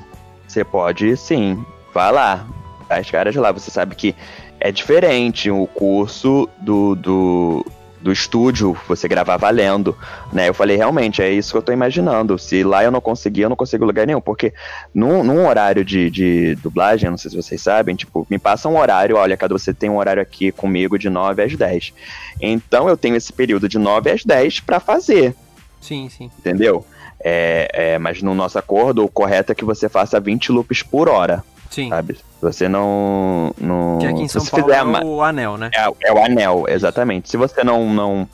Você pode sim. Vai lá. As caras lá, você sabe que é diferente o curso do, do, do estúdio, você gravar valendo, né? Eu falei, realmente, é isso que eu tô imaginando. Se lá eu não conseguir, eu não consigo lugar nenhum. Porque num, num horário de, de dublagem, não sei se vocês sabem, tipo, me passa um horário, olha, cada você tem um horário aqui comigo de 9 às 10. Então eu tenho esse período de 9 às 10 para fazer. Sim, sim. Entendeu? É, é, mas no nosso acordo, o correto é que você faça 20 loops por hora. Sim. Sabe? Você não. não que aqui em São Paulo é ma- o anel, né? é, é o anel, exatamente. Se você não, não,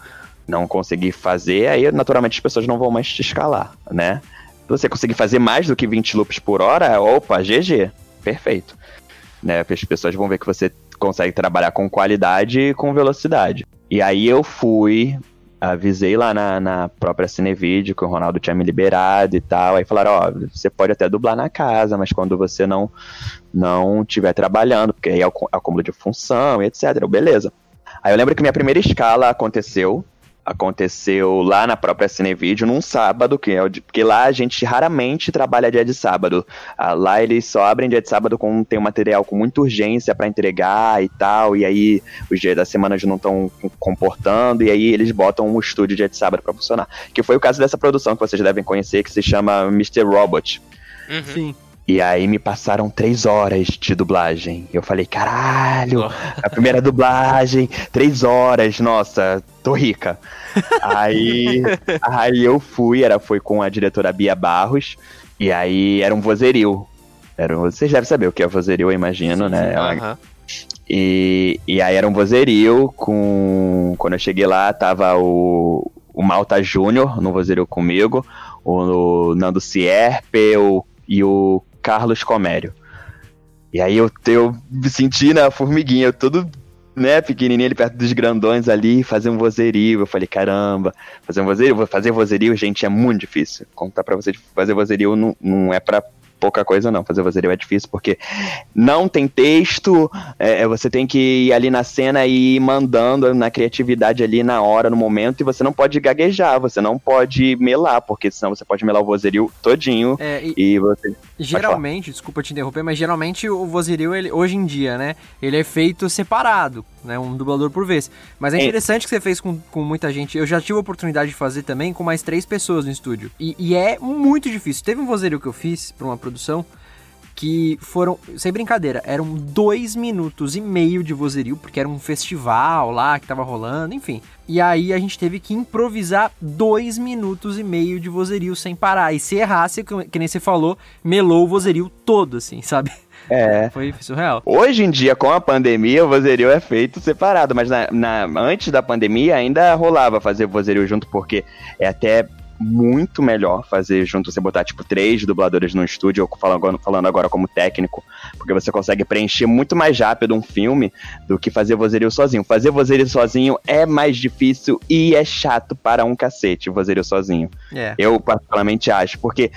não conseguir fazer, aí naturalmente as pessoas não vão mais te escalar, né? Se você conseguir fazer mais do que 20 loops por hora, opa, GG. Perfeito. Né? As pessoas vão ver que você consegue trabalhar com qualidade e com velocidade. E aí eu fui, avisei lá na, na própria Cinevídeo que o Ronaldo tinha me liberado e tal. Aí falaram, ó, você pode até dublar na casa, mas quando você não não estiver trabalhando, porque aí é o acúmulo de função e etc. Beleza. Aí eu lembro que minha primeira escala aconteceu aconteceu lá na própria Cinevídeo num sábado, que é o de, porque lá a gente raramente trabalha dia de sábado. Ah, lá eles só abrem dia de sábado quando tem um material com muita urgência para entregar e tal, e aí os dias da semana já não estão comportando, e aí eles botam o estúdio dia de sábado para funcionar. Que foi o caso dessa produção que vocês devem conhecer, que se chama Mr. Robot. Uhum. Sim. E aí me passaram três horas de dublagem. Eu falei, caralho, a primeira dublagem, três horas, nossa, tô rica. aí, aí eu fui, era, foi com a diretora Bia Barros, e aí era um vozerio. Era, vocês devem saber o que é vozerio, eu imagino, Sim, né? Uh e, e aí era um vozerio com. Quando eu cheguei lá, tava o, o Malta Júnior no vozerio comigo, o Nando Sierpe o, e o Carlos Comério. E aí eu, eu me senti na formiguinha, todo né, pequenininho ali perto dos grandões ali, fazer um vozerio. Eu falei, caramba, fazer um vozerio, fazer vozerio, gente, é muito difícil. Contar pra vocês, fazer vozerio não, não é pra pouca coisa não. Fazer vozerio é difícil porque não tem texto, é, é, você tem que ir ali na cena e ir mandando na criatividade ali na hora, no momento, e você não pode gaguejar, você não pode melar, porque senão você pode melar o vozerio todinho é, e, e, você... Geralmente, desculpa te interromper, mas geralmente o vozerio, ele, hoje em dia, né, ele é feito separado, né, um dublador por vez. Mas é interessante que você fez com, com muita gente. Eu já tive a oportunidade de fazer também com mais três pessoas no estúdio. E, e é muito difícil. Teve um vozerio que eu fiz pra uma produção que foram, sem brincadeira, eram dois minutos e meio de vozerio, porque era um festival lá que tava rolando, enfim. E aí a gente teve que improvisar dois minutos e meio de vozerio sem parar. E se errasse, que nem você falou, melou o vozerio todo, assim, sabe? É. Foi surreal. Hoje em dia, com a pandemia, o vozerio é feito separado, mas na, na, antes da pandemia ainda rolava fazer vozerio junto, porque é até muito melhor fazer junto, você botar tipo três dubladores no estúdio, eu falando, falando agora como técnico, porque você consegue preencher muito mais rápido um filme do que fazer vozerio sozinho. Fazer vozerio sozinho é mais difícil e é chato para um cacete, vozerio sozinho. É. Eu particularmente acho, porque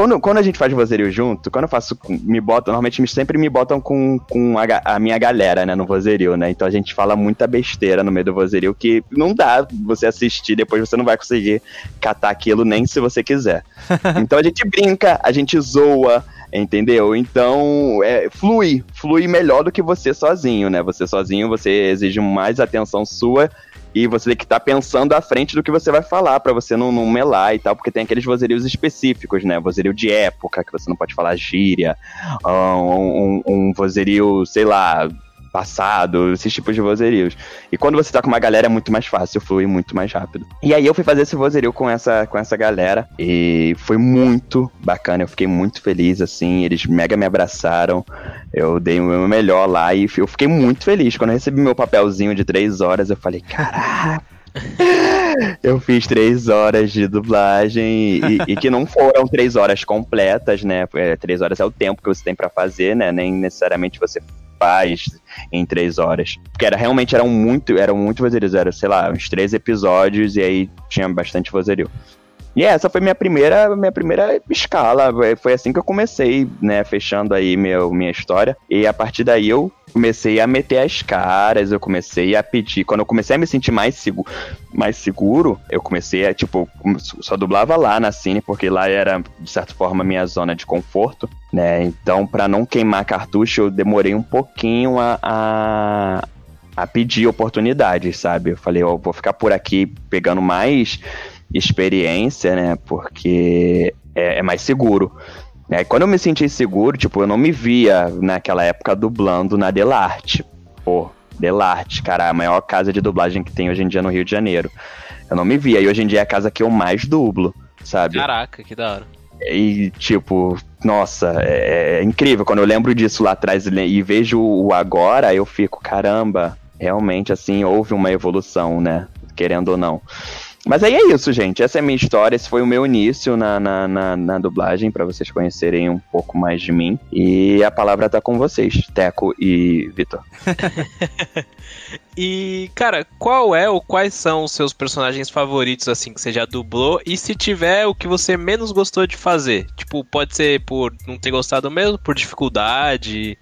quando, quando a gente faz vozerio junto, quando eu faço, me botam, normalmente sempre me botam com, com a, a, minha galera, né, no vozerio, né? Então a gente fala muita besteira no meio do vozerio que não dá você assistir, depois você não vai conseguir catar aquilo nem se você quiser. então a gente brinca, a gente zoa, entendeu? Então, é, flui, flui melhor do que você sozinho, né? Você sozinho, você exige mais atenção sua e você tem que estar tá pensando à frente do que você vai falar, para você não, não melar e tal, porque tem aqueles vozerios específicos, né? Vozerio de época, que você não pode falar gíria, um, um, um vozerio, sei lá, passado, esses tipos de vozerios. E quando você tá com uma galera é muito mais fácil, flui muito mais rápido. E aí eu fui fazer esse vozerio com essa, com essa galera e foi muito bacana, eu fiquei muito feliz, assim, eles mega me abraçaram, eu dei o meu melhor lá e eu fiquei muito feliz. Quando eu recebi meu papelzinho de três horas, eu falei, caraca! Eu fiz três horas de dublagem e, e, que não foram três horas completas, né? É, três horas é o tempo que você tem para fazer, né? Nem necessariamente você faz em três horas. Porque era, realmente eram muito, eram muito vozerios, era, sei lá, uns três episódios e aí tinha bastante vozerio. E essa foi minha primeira, minha primeira escala. Foi assim que eu comecei, né? Fechando aí meu, minha história. E a partir daí eu comecei a meter as caras, eu comecei a pedir. Quando eu comecei a me sentir mais seguro, mais seguro eu comecei a, tipo, só dublava lá na Cine, porque lá era, de certa forma, minha zona de conforto, né? Então, para não queimar cartucho, eu demorei um pouquinho a, a a pedir oportunidades, sabe? Eu falei, ó, vou ficar por aqui pegando mais experiência, né? Porque é, é mais seguro. É, quando eu me senti seguro, tipo, eu não me via naquela época dublando na Delarte. Pô, Delarte, cara, a maior casa de dublagem que tem hoje em dia no Rio de Janeiro. Eu não me via, e hoje em dia é a casa que eu mais dublo, sabe? Caraca, que da hora. E, tipo, nossa, é, é incrível. Quando eu lembro disso lá atrás e vejo o agora, eu fico, caramba, realmente, assim, houve uma evolução, né? Querendo ou não. Mas aí é isso, gente. Essa é a minha história. Esse foi o meu início na, na, na, na dublagem, para vocês conhecerem um pouco mais de mim. E a palavra tá com vocês, Teco e Vitor. e, cara, qual é ou quais são os seus personagens favoritos, assim, que você já dublou? E se tiver, o que você menos gostou de fazer? Tipo, pode ser por não ter gostado mesmo, por dificuldade,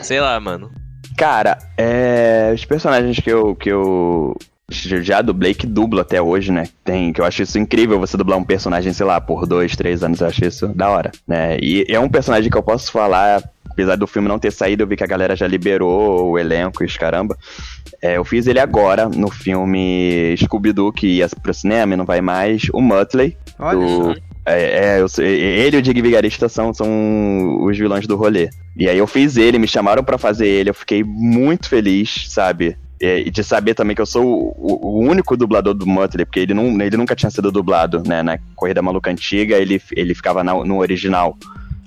sei lá, mano. Cara, é, os personagens que eu, que eu já dublei que dublo até hoje, né? Tem, que eu acho isso incrível, você dublar um personagem, sei lá, por dois, três anos, eu acho isso da hora, né? E é um personagem que eu posso falar, apesar do filme não ter saído, eu vi que a galera já liberou o elenco e os caramba. É, eu fiz ele agora no filme Scooby-Doo, que ia pro cinema e não vai mais, o Muttley. Olha do, é, é eu, ele e o Dig Vigarista são, são os vilões do rolê. E aí eu fiz ele, me chamaram para fazer ele, eu fiquei muito feliz, sabe? E de saber também que eu sou o, o único dublador do Muttley, porque ele, não, ele nunca tinha sido dublado, né? Na Corrida Maluca Antiga, ele, ele ficava na, no original.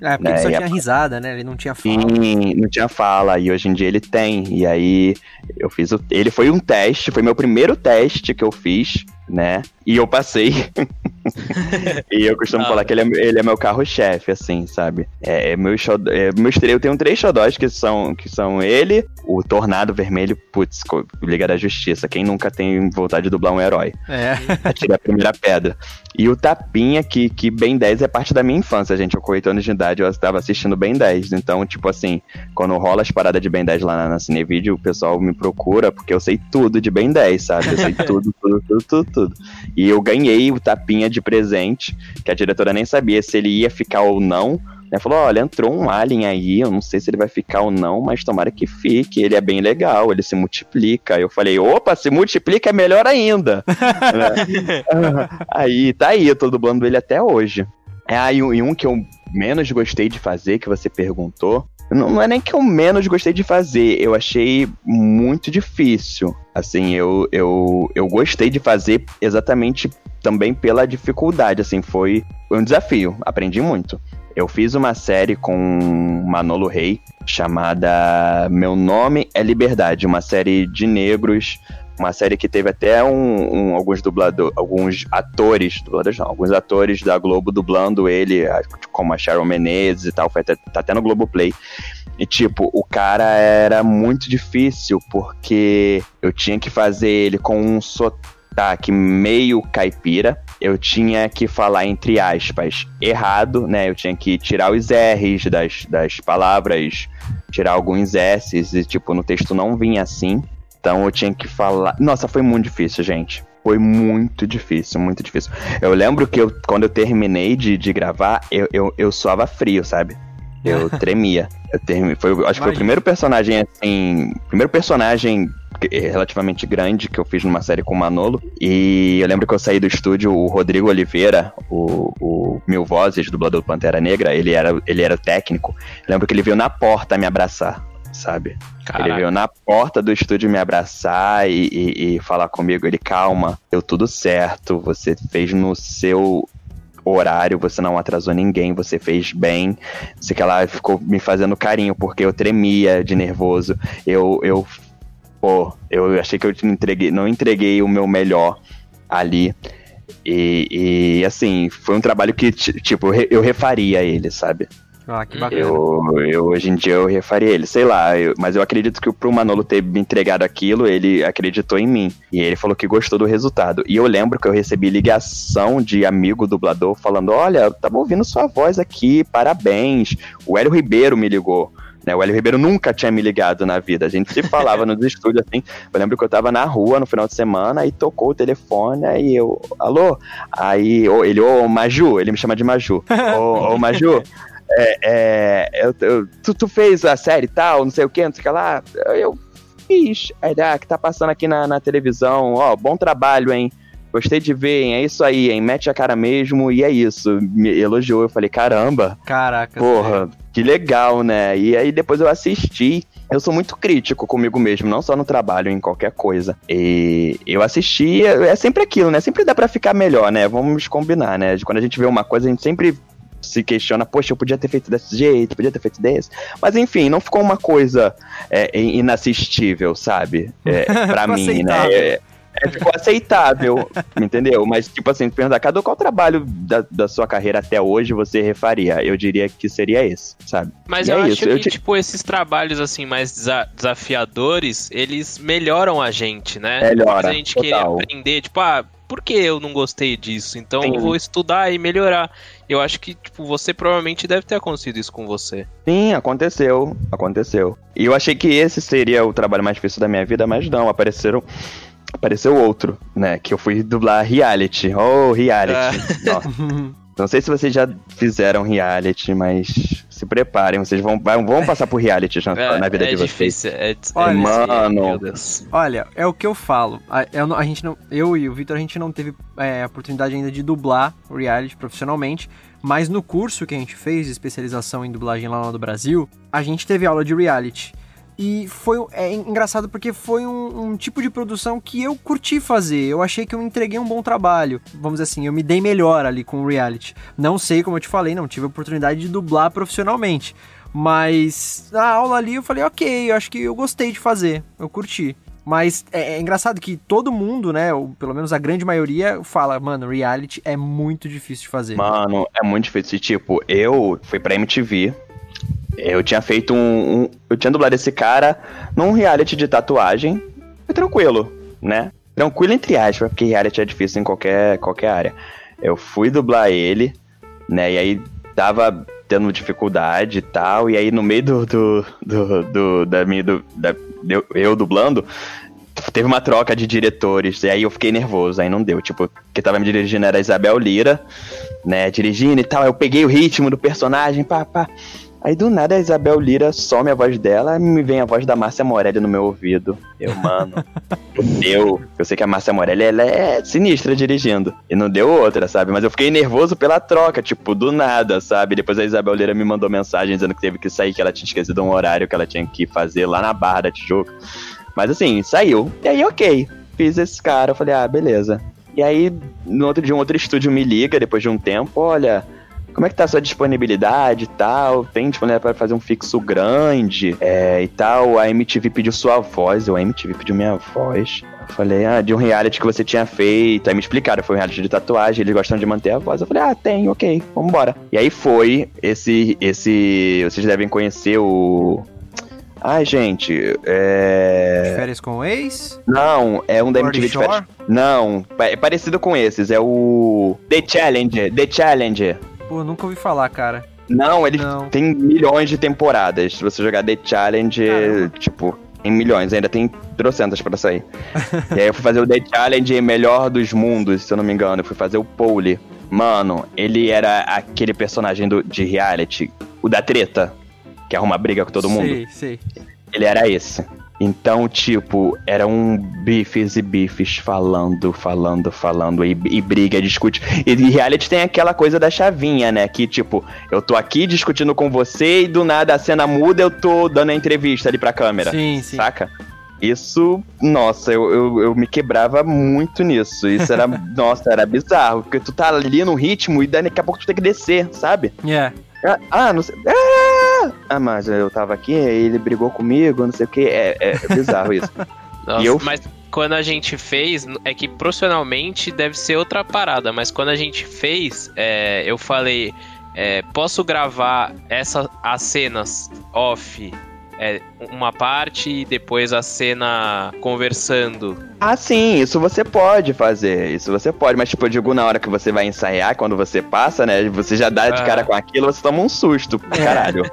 É, porque né? ele só E tinha a- risada, né? Ele não tinha fala. Sim, não tinha fala, e hoje em dia ele tem. E aí eu fiz o. Ele foi um teste, foi meu primeiro teste que eu fiz, né? E eu passei. e eu costumo Da falar que ele é, ele é meu carro-chefe, assim, sabe? É, é meu xodó, é, Eu tenho três xodós que são, que são ele, o Tornado Vermelho, putz, Liga da Justiça. Quem nunca tem vontade de dublar um herói? É. Atira a primeira pedra. E o Tapinha, que, que Ben 10 é parte da minha infância, gente. Eu com 8 anos de idade, eu estava assistindo Ben 10. Então, tipo assim, quando rola as paradas de Ben 10 lá na, na Cinevídeo, o pessoal me procura, porque eu sei tudo de Ben 10, sabe? Eu sei tudo, tudo, tudo, tudo, tudo. E eu ganhei o Tapinha de presente, que a diretora nem sabia se ele ia ficar ou não. Né? Falou, olha, entrou um alien aí, eu não sei se ele vai ficar ou não, mas tomara que fique. Ele é bem legal, ele se multiplica. Eu falei, opa, se multiplica é melhor ainda. Né? aí, tá aí, eu tô dublando ele até hoje. É, um- e um que eu menos gostei de fazer, que você perguntou, não, não é nem que eu menos gostei de fazer, eu achei muito difícil. Assim, eu, eu, eu gostei de fazer exatamente também pela dificuldade, assim, foi um desafio, aprendi muito. Eu fiz uma série com Manolo Rey, chamada Meu Nome é Liberdade, uma série de negros uma série que teve até um, um- alguns dubladores, alguns atores, dubladores não, alguns atores da Globo dublando ele, como a Sharon Menezes e tal, foi até, tá até no Globoplay. E tipo, o cara era muito difícil porque eu tinha que fazer ele com um sotaque meio caipira. Eu tinha que falar entre aspas errado, né? Eu tinha que tirar os R's das, das palavras, tirar alguns S's e tipo, no texto não vinha assim. Então eu tinha que falar. Nossa, foi muito difícil, gente. Foi muito difícil, muito difícil. Eu lembro que eu, quando eu terminei de, de gravar, eu, eu, eu suava frio, sabe? Eu tremia. Eu termi... foi, acho que foi o Imagina. primeiro personagem, assim. Primeiro personagem relativamente grande que eu fiz numa série com o Manolo. E eu lembro que eu saí do estúdio, o Rodrigo Oliveira, o, o Mil Vozes, dublador do Pantera Negra, ele era, ele era técnico. Eu lembro que ele veio na porta me abraçar, sabe? Ele Caraca. veio na porta do estúdio me abraçar e, e- e falar comigo. Ele, calma, deu tudo certo. Você fez no seu horário, você não atrasou ninguém, você fez bem. Sei que ela ficou me fazendo carinho, porque eu tremia de nervoso. Eu, eu, pô, eu achei que eu entreguei, não entreguei o meu melhor ali. E, e, assim, foi um trabalho que, ti- tipo, eu refaria ele, sabe? Ah, que bacana. Eu, eu hoje em dia eu refaria ele, sei lá, eu- mas eu acredito que pro Manolo ter me entregado aquilo, ele acreditou em mim. E ele falou que gostou do resultado. E eu lembro que eu recebi ligação de amigo dublador falando: Olha, tava ouvindo sua voz aqui, parabéns. O Hélio Ribeiro me ligou. Né, o Hélio Ribeiro nunca tinha me ligado na vida. A gente se falava nos estúdios assim. Eu lembro que eu tava na rua no final de semana e tocou o telefone aí eu, alô? Aí ele, ô Maju, ele me chama de Maju. Ô, ô Maju, é, é, eu- eu- tu, tu fez a série e tal, não sei o que, não sei o que lá. Eu fiz. Aí, ah, que tá passando aqui na, na televisão, ó, bom trabalho, hein? Gostei de ver, hein? É isso aí, hein? Mete a cara mesmo e é isso. Me elogiou. Eu falei, caramba, Caraca. porra, que legal, né? E aí depois eu assisti. Eu sou muito crítico comigo mesmo, não só no trabalho, em qualquer coisa. E eu assisti, é é sempre aquilo, né? Sempre dá pra ficar melhor, né? Vamos combinar, né? Quando a gente vê uma coisa, a gente sempre se questiona, poxa, eu podia ter feito desse jeito, podia ter feito desse. Mas enfim, não ficou uma coisa é, inassistível, sabe? É, pra mim, né? aceitável. É, é, ficou aceitável, entendeu? Mas, tipo assim, se perguntar, cada qual trabalho da, da sua carreira até hoje você refaria? Eu diria que seria esse, sabe? Mas E eu é acho isso, que, eu te- tipo, esses trabalhos, assim, mais desa- desafiadores, eles melhoram a gente, né? Melhora, a gente querer total. aprender, tipo, ah, por que eu não gostei disso? Então Sim. eu vou estudar e melhorar. Eu acho que, tipo, você provavelmente deve ter acontecido isso com você. Sim, aconteceu, aconteceu. E eu achei que esse seria o trabalho mais difícil da minha vida, mas não, apareceram apareceu outro, né? Que eu fui dublar reality. Oh, reality. Nossa. Não sei se vocês já fizeram reality, mas se preparem, vocês vão, vão passar por reality na, É, na vida é de difícil, vocês. É, é Olha, mano. Meu Deus. Olha, é o que eu falo. A, eu, não- a gente não, eu e o Vitor, a gente não teve é, a oportunidade ainda de dublar o reality profissionalmente, mas no curso que a gente fez de especialização em dublagem lá no Brasil, a gente teve aula de reality. E foi é engraçado porque foi um, um tipo de produção que eu curti fazer. Eu achei que eu entreguei um bom trabalho. Vamos dizer assim, eu me dei melhor ali com o reality. Não sei, como eu te falei, não tive a oportunidade de dublar profissionalmente. Mas na aula ali eu falei, ok, eu acho que eu gostei de fazer, eu curti. Mas é, é engraçado que todo mundo, né, ou pelo menos a grande maioria, fala, mano, reality é muito difícil de fazer. Mano, é muito difícil. Tipo, eu fui pra MTV. Eu tinha feito um, um- Eu tinha dublado esse cara num reality de tatuagem. Foi tranquilo, né? Tranquilo entre aspas, porque reality é difícil em qualquer, qualquer área. Eu fui dublar ele, né? E aí tava tendo dificuldade e tal. E aí no meio do. do, do, do- da minha. Do, da, eu, eu dublando. Teve uma troca de diretores, e aí eu fiquei nervoso, aí não deu. Tipo, quem tava me dirigindo era Isabel Lira, né, dirigindo e tal. Eu peguei o ritmo do personagem, pá, pá. Aí do nada a Isabel Lira some a voz dela e me vem a voz da Márcia Morelli no meu ouvido. Eu, mano, fudeu. Eu sei que a Márcia Morelli ela é sinistra dirigindo. E não deu outra, sabe? Mas eu fiquei nervoso pela troca, tipo, do nada, sabe? Depois a Isabel Lira me mandou mensagem dizendo que teve que sair, que ela tinha esquecido um horário que ela tinha que fazer lá na Barra da Tijuca. Mas assim, saiu. E aí, ok. Fiz esse cara. Eu falei, ah, beleza. E aí, no outro dia, um outro estúdio me liga depois de um tempo, olha. Como é que tá a sua disponibilidade e tal? Tem disponibilidade para fazer um fixo grande é, e tal? A MTV pediu sua voz, eu, a MTV pediu minha voz. Eu falei, ah, de um reality que você tinha feito. Aí me explicaram, foi um reality de tatuagem, eles gostam de manter a voz. Eu falei, ah, tem, ok, vambora. E aí foi esse, esse, vocês devem conhecer o... Ai, gente, é... Férias com o ex? Não, é um da MTV de férias. Não, é parecido com esses, é o... The Challenger, The Challenger. Pô, nunca ouvi falar, cara. Não, ele Não. tem milhões de temporadas. Se você jogar The Challenge, Caramba. tipo, tem milhões, ainda tem trocentas pra sair. e aí eu fui fazer o The Challenge melhor dos mundos, se eu não me engano. Eu fui fazer o Pole. Mano, ele era aquele personagem do, de reality, o da treta, que arruma briga com todo mundo. Sei, sei. Ele era esse. Então, tipo, era um bifes e bifes falando, falando, falando, e, e briga, discute. E e reality tem aquela coisa da chavinha, né? Que, tipo, eu tô aqui discutindo com você e do nada a cena muda, eu tô dando a entrevista ali pra câmera. Sim, sim. Saca? Isso, nossa, eu, eu, eu me quebrava muito nisso. Isso era, nossa, era bizarro. Porque tu tá ali no ritmo e daí daqui a pouco tu tem que descer, sabe? Yeah. Ah, Ah, não sei. Ah! Ah, mas eu tava aqui, ele brigou comigo, não sei o que. É, é bizarro isso. Nossa, E eu- Mas quando a gente fez, é que profissionalmente deve ser outra parada, mas quando a gente fez, é, eu falei, é, posso gravar essa, as cenas off, é, uma parte e depois a cena conversando. Ah, sim, isso você pode fazer. Isso você pode, mas tipo, eu digo na hora que você vai ensaiar, quando você passa, né? Você já dá de Ah. cara com aquilo, você toma um susto. Caralho.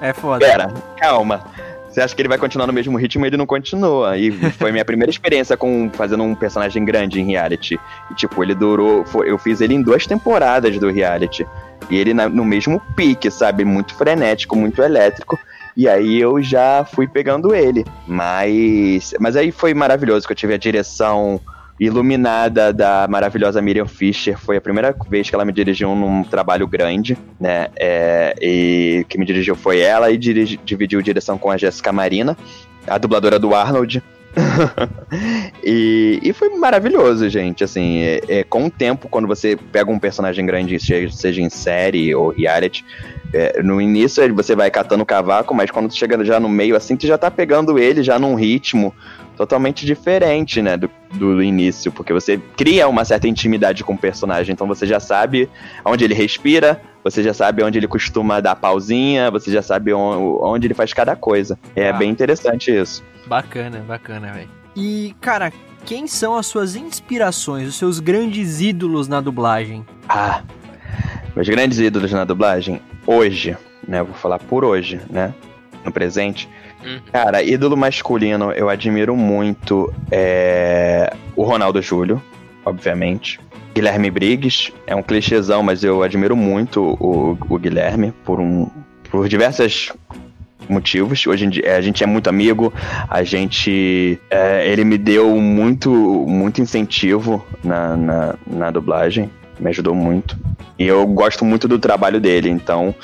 É foda. Pera, calma. Você acha que ele vai continuar no mesmo ritmo e ele não continua. E foi minha primeira experiência com fazendo um personagem grande em reality. E tipo, ele durou. foi- eu fiz ele em duas temporadas do reality. E ele na- no mesmo pique, sabe? Muito frenético, muito elétrico. E aí eu já fui pegando ele. Mas. Mas aí foi maravilhoso que eu tive a direção iluminada da maravilhosa Miriam Fischer. Foi a primeira vez que ela me dirigiu num trabalho grande, né? É, e que me dirigiu foi ela e dirigi- dividiu direção com a Jéssica Marina, a dubladora do Arnold. e, e foi maravilhoso, gente. Assim, é, é, com o tempo, quando você pega um personagem grande, seja, em série ou reality, é, no início você vai catando o cavaco, mas quando chega já no meio, assim, tu já tá pegando ele já num ritmo totalmente diferente, né, do, do início, porque você cria uma certa intimidade com o personagem, então você já sabe onde ele respira, você já sabe onde ele costuma dar pausinha, você já sabe on- onde ele faz cada coisa. É Ah. bem interessante isso. Bacana, bacana, velho. E, cara, quem são as suas inspirações, os seus grandes ídolos na dublagem? Ah, meus grandes ídolos na dublagem, hoje, né? eu Vou falar por hoje, né? No presente. Uhum. Cara, ídolo masculino, eu admiro muito é, o Ronaldo Júlio, obviamente. Guilherme Briggs, é um clichêzão, mas eu admiro muito o, o Guilherme por, um, por diversas motivos. Hoje em dia a gente é muito amigo, a gente. É, ele me deu muito, muito incentivo na, na, na, dublagem, me ajudou muito. E eu gosto muito do trabalho dele, então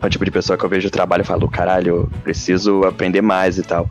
é o tipo de pessoa que eu vejo o trabalho e falo, caralho, preciso aprender mais e tal.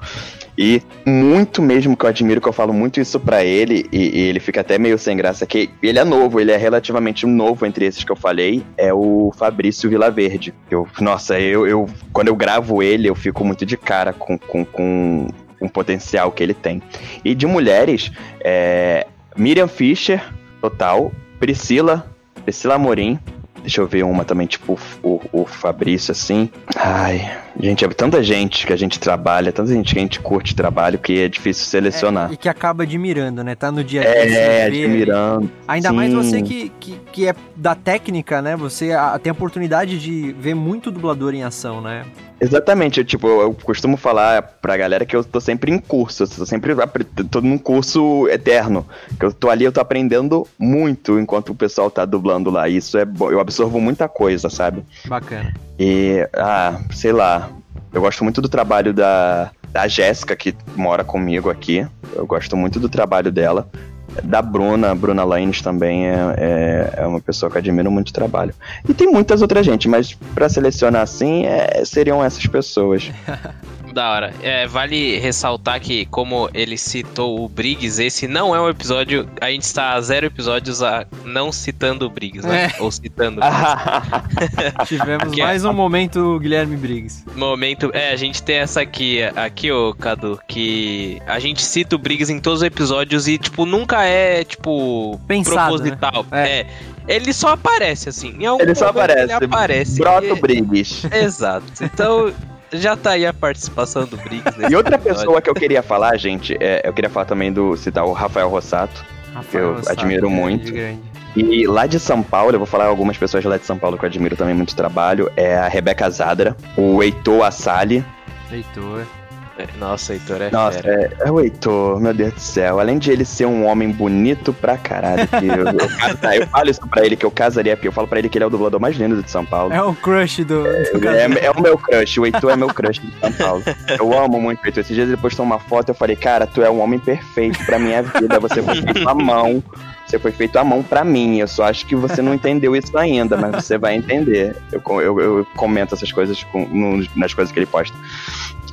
E muito mesmo que eu admiro, que eu falo muito isso para ele, e, e, ele fica até meio sem graça, que ele é novo, ele é relativamente novo entre esses que eu falei, é o Fabrício Vilaverde. Eu, nossa, eu, eu quando eu gravo ele, eu fico muito de cara com, com, com um potencial que ele tem. E de mulheres, é, Miriam Fischer, total, Priscila, Priscila Amorim, Deixa eu ver uma também, tipo o, o Fabrício, assim. Ai, gente, é tanta gente que a gente trabalha, tanta gente que a gente curte trabalho que é difícil selecionar. É, e que acaba admirando, né? Tá no dia a dia. É, admirando. Ainda Sim. mais você que, que, que é da técnica, né? Você tem a oportunidade de ver muito dublador em ação, né? Exatamente, eu, tipo, eu costumo falar pra galera que eu tô sempre em curso, eu tô sempre tô num curso eterno, que eu tô ali, eu tô aprendendo muito enquanto o pessoal tá dublando lá, isso é bom, eu absorvo muita coisa, sabe? Bacana. E, ah, sei lá, eu gosto muito do trabalho da, da Jéssica, que mora comigo aqui, eu gosto muito do trabalho dela, da Bruna, Bruna Lanes também é, é, é, uma pessoa que admiro muito o trabalho. E tem muitas outras gente, mas para selecionar assim, é, seriam essas pessoas. Da hora. É, vale ressaltar que, como ele citou o Briggs, esse não é um episódio. A gente está a zero episódios a não citando o Briggs, né? É. Ou citando. Tivemos aqui, mais um momento Guilherme Briggs. Momento. É, a gente tem essa aqui, aqui, ô Cadu, que a gente cita o Briggs em todos os episódios e, tipo, nunca é, tipo, Pensado, proposital. Né? É. é. Ele só aparece, assim. ele só aparece. Ele aparece. Brota o Briggs. Exato. Então, já tá aí a participação do Briggs. E outra pessoa que eu queria falar, gente, é, eu queria falar também do citar o Rafael Rossato, Rafael que eu Rossato, admiro grande, muito. Grande. E lá de São Paulo, eu vou falar algumas pessoas lá de São Paulo que eu admiro também muito o trabalho, é a Rebeca Zadra, o Heitor Assali. Heitor. Nossa, Heitor é Nossa, é, é, o Heitor, meu Deus do céu. Além de ele ser um homem bonito pra caralho, que eu, eu, tá, eu falo isso pra ele, que eu casaria, porque eu falo pra ele que ele é o dublador mais lindo de São Paulo. É o crush do... do é, é, é, o meu crush, o Heitor é meu crush de São Paulo. Eu amo muito o Heitor. Esses dias ele postou uma foto, eu falei, cara, tu é um homem perfeito pra minha vida, você foi feito à mão. Você foi feito à mão para mim. Eu só acho que você não entendeu isso ainda, mas você vai entender. Eu, eu, eu comento essas coisas com, no, nas coisas que ele posta.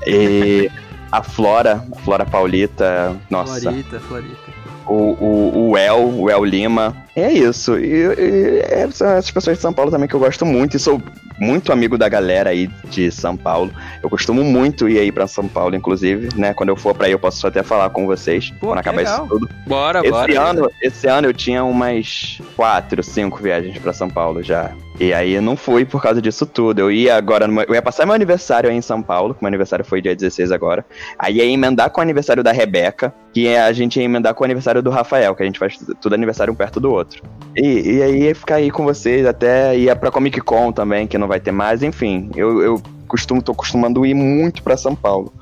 E a Flora, a Flora Paulita, nossa. Florita, Florita. O, o, o El, o El Lima. É isso. E, e, é, são essas pessoas de São Paulo também que eu gosto muito. E sou muito amigo da galera aí de São Paulo. Eu costumo muito ir aí pra São Paulo, inclusive, né? Quando eu for pra aí, eu posso até falar com vocês. Pô, quando acabar legal. isso tudo. Bora, esse bora. Ano, esse ano eu tinha umas quatro, cinco viagens pra São Paulo já. E aí eu não fui por causa disso tudo. Eu ia agora, eu ia passar meu aniversário aí em São Paulo, que meu aniversário foi dia 16 agora. Aí ia emendar com o aniversário da Rebeca, que a gente ia emendar com o aniversário do Rafael, que a gente faz tudo aniversário um perto do outro. E, e aí ia ficar aí com vocês, até ia pra Comic Con também, que não vai ter mais, enfim. Eu, eu costumo, tô costumando ir muito pra São Paulo.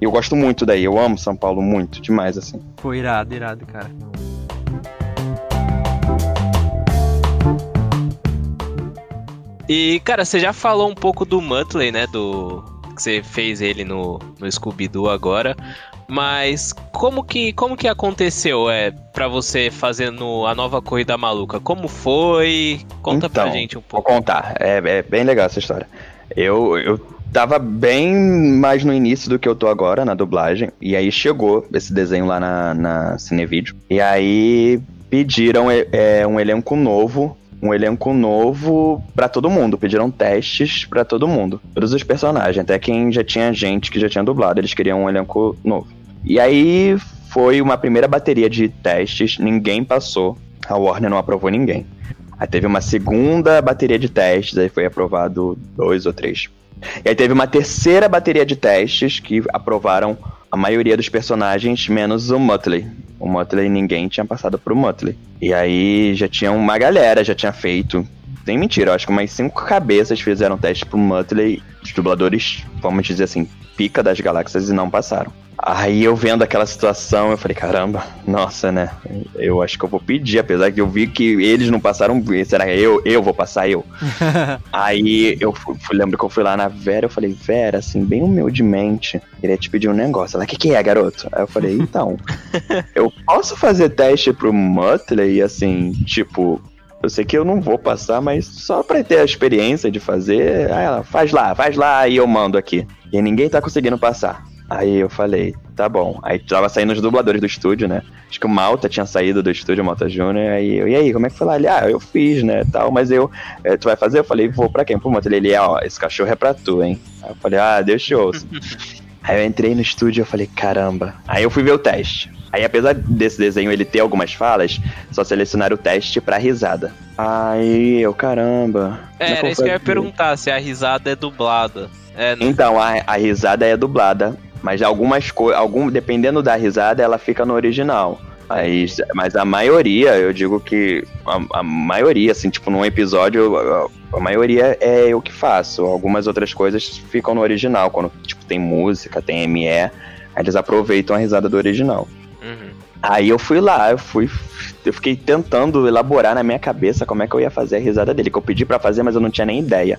Eu gosto muito daí, eu amo São Paulo muito, demais, assim. Foi irado, irado, cara. E, cara, você já falou um pouco do Muttley, né? Do. Que você fez ele no, no Scooby-Doo agora. Mas como que, como que aconteceu é, para você fazendo a nova Corrida Maluca? Como foi? Conta então, pra gente um pouco. Vou contar. É, é bem legal essa história. Eu, eu tava bem mais no início do que eu tô agora na dublagem. E aí chegou esse desenho lá na, na Cinevídeo. E aí pediram é, é um elenco novo um elenco novo para todo mundo. Pediram testes para todo mundo. Todos os personagens, até quem já tinha gente que já tinha dublado, eles queriam um elenco novo. E aí foi uma primeira bateria de testes, ninguém passou. A Warner não aprovou ninguém. Aí teve uma segunda bateria de testes, aí foi aprovado dois ou três. E aí teve uma terceira bateria de testes que aprovaram a maioria dos personagens, menos o Muttley. O Muttley, ninguém tinha passado pro Muttley. E aí já tinha uma galera, já tinha feito sem mentira, eu acho que umas cinco cabeças fizeram teste pro Muttley, os dubladores, vamos dizer assim, pica das galáxias e não passaram. Aí eu vendo aquela situação, eu falei, caramba, nossa, né? Eu acho que eu vou pedir, apesar que eu vi que eles não passaram, será que eu, eu vou passar eu? Aí eu fui, lembro que eu fui lá na Vera, eu falei, Vera, assim, bem humildemente, queria te pedir um negócio. Ela, o que, que é, garoto? Aí eu falei, então, eu posso fazer teste pro Muttley, assim, tipo, eu sei que eu não vou passar, mas só pra ter a experiência de fazer, aí ela, faz lá, faz lá e eu mando aqui. E ninguém tá conseguindo passar. Aí eu falei, tá bom. Aí tava saindo os dubladores do estúdio, né? Acho que o Malta tinha saído do estúdio, o Malta Júnior. Aí eu, e aí, como é que foi lá? Ele, ah, eu fiz, né? Tal, mas eu, é, tu vai fazer? Eu falei, vou pra quem? Pro Malta. Ele, ele, ó, esse cachorro é pra tu, hein? Aí eu falei, ah, deixa eu. aí eu entrei no estúdio e falei, caramba. Aí eu fui ver o teste. Aí, apesar desse desenho ele ter algumas falas, só selecionaram o teste pra risada. Aí eu, caramba. É, era isso que eu ia perguntar, se a risada é dublada. É, não... Então, a, a risada é dublada. Mas algumas algum, dependendo da risada, ela fica no original. Mas, mas a maioria, eu digo que a, a, maioria, assim, tipo, num episódio, a, a, maioria é eu que faço. Algumas outras coisas ficam no original. Quando, tipo, tem música, tem ME, eles aproveitam a risada do original. Aí eu fui lá, eu fui. Eu fiquei tentando elaborar na minha cabeça como é que eu ia fazer a risada dele, que eu pedi para fazer, mas eu não tinha nem ideia.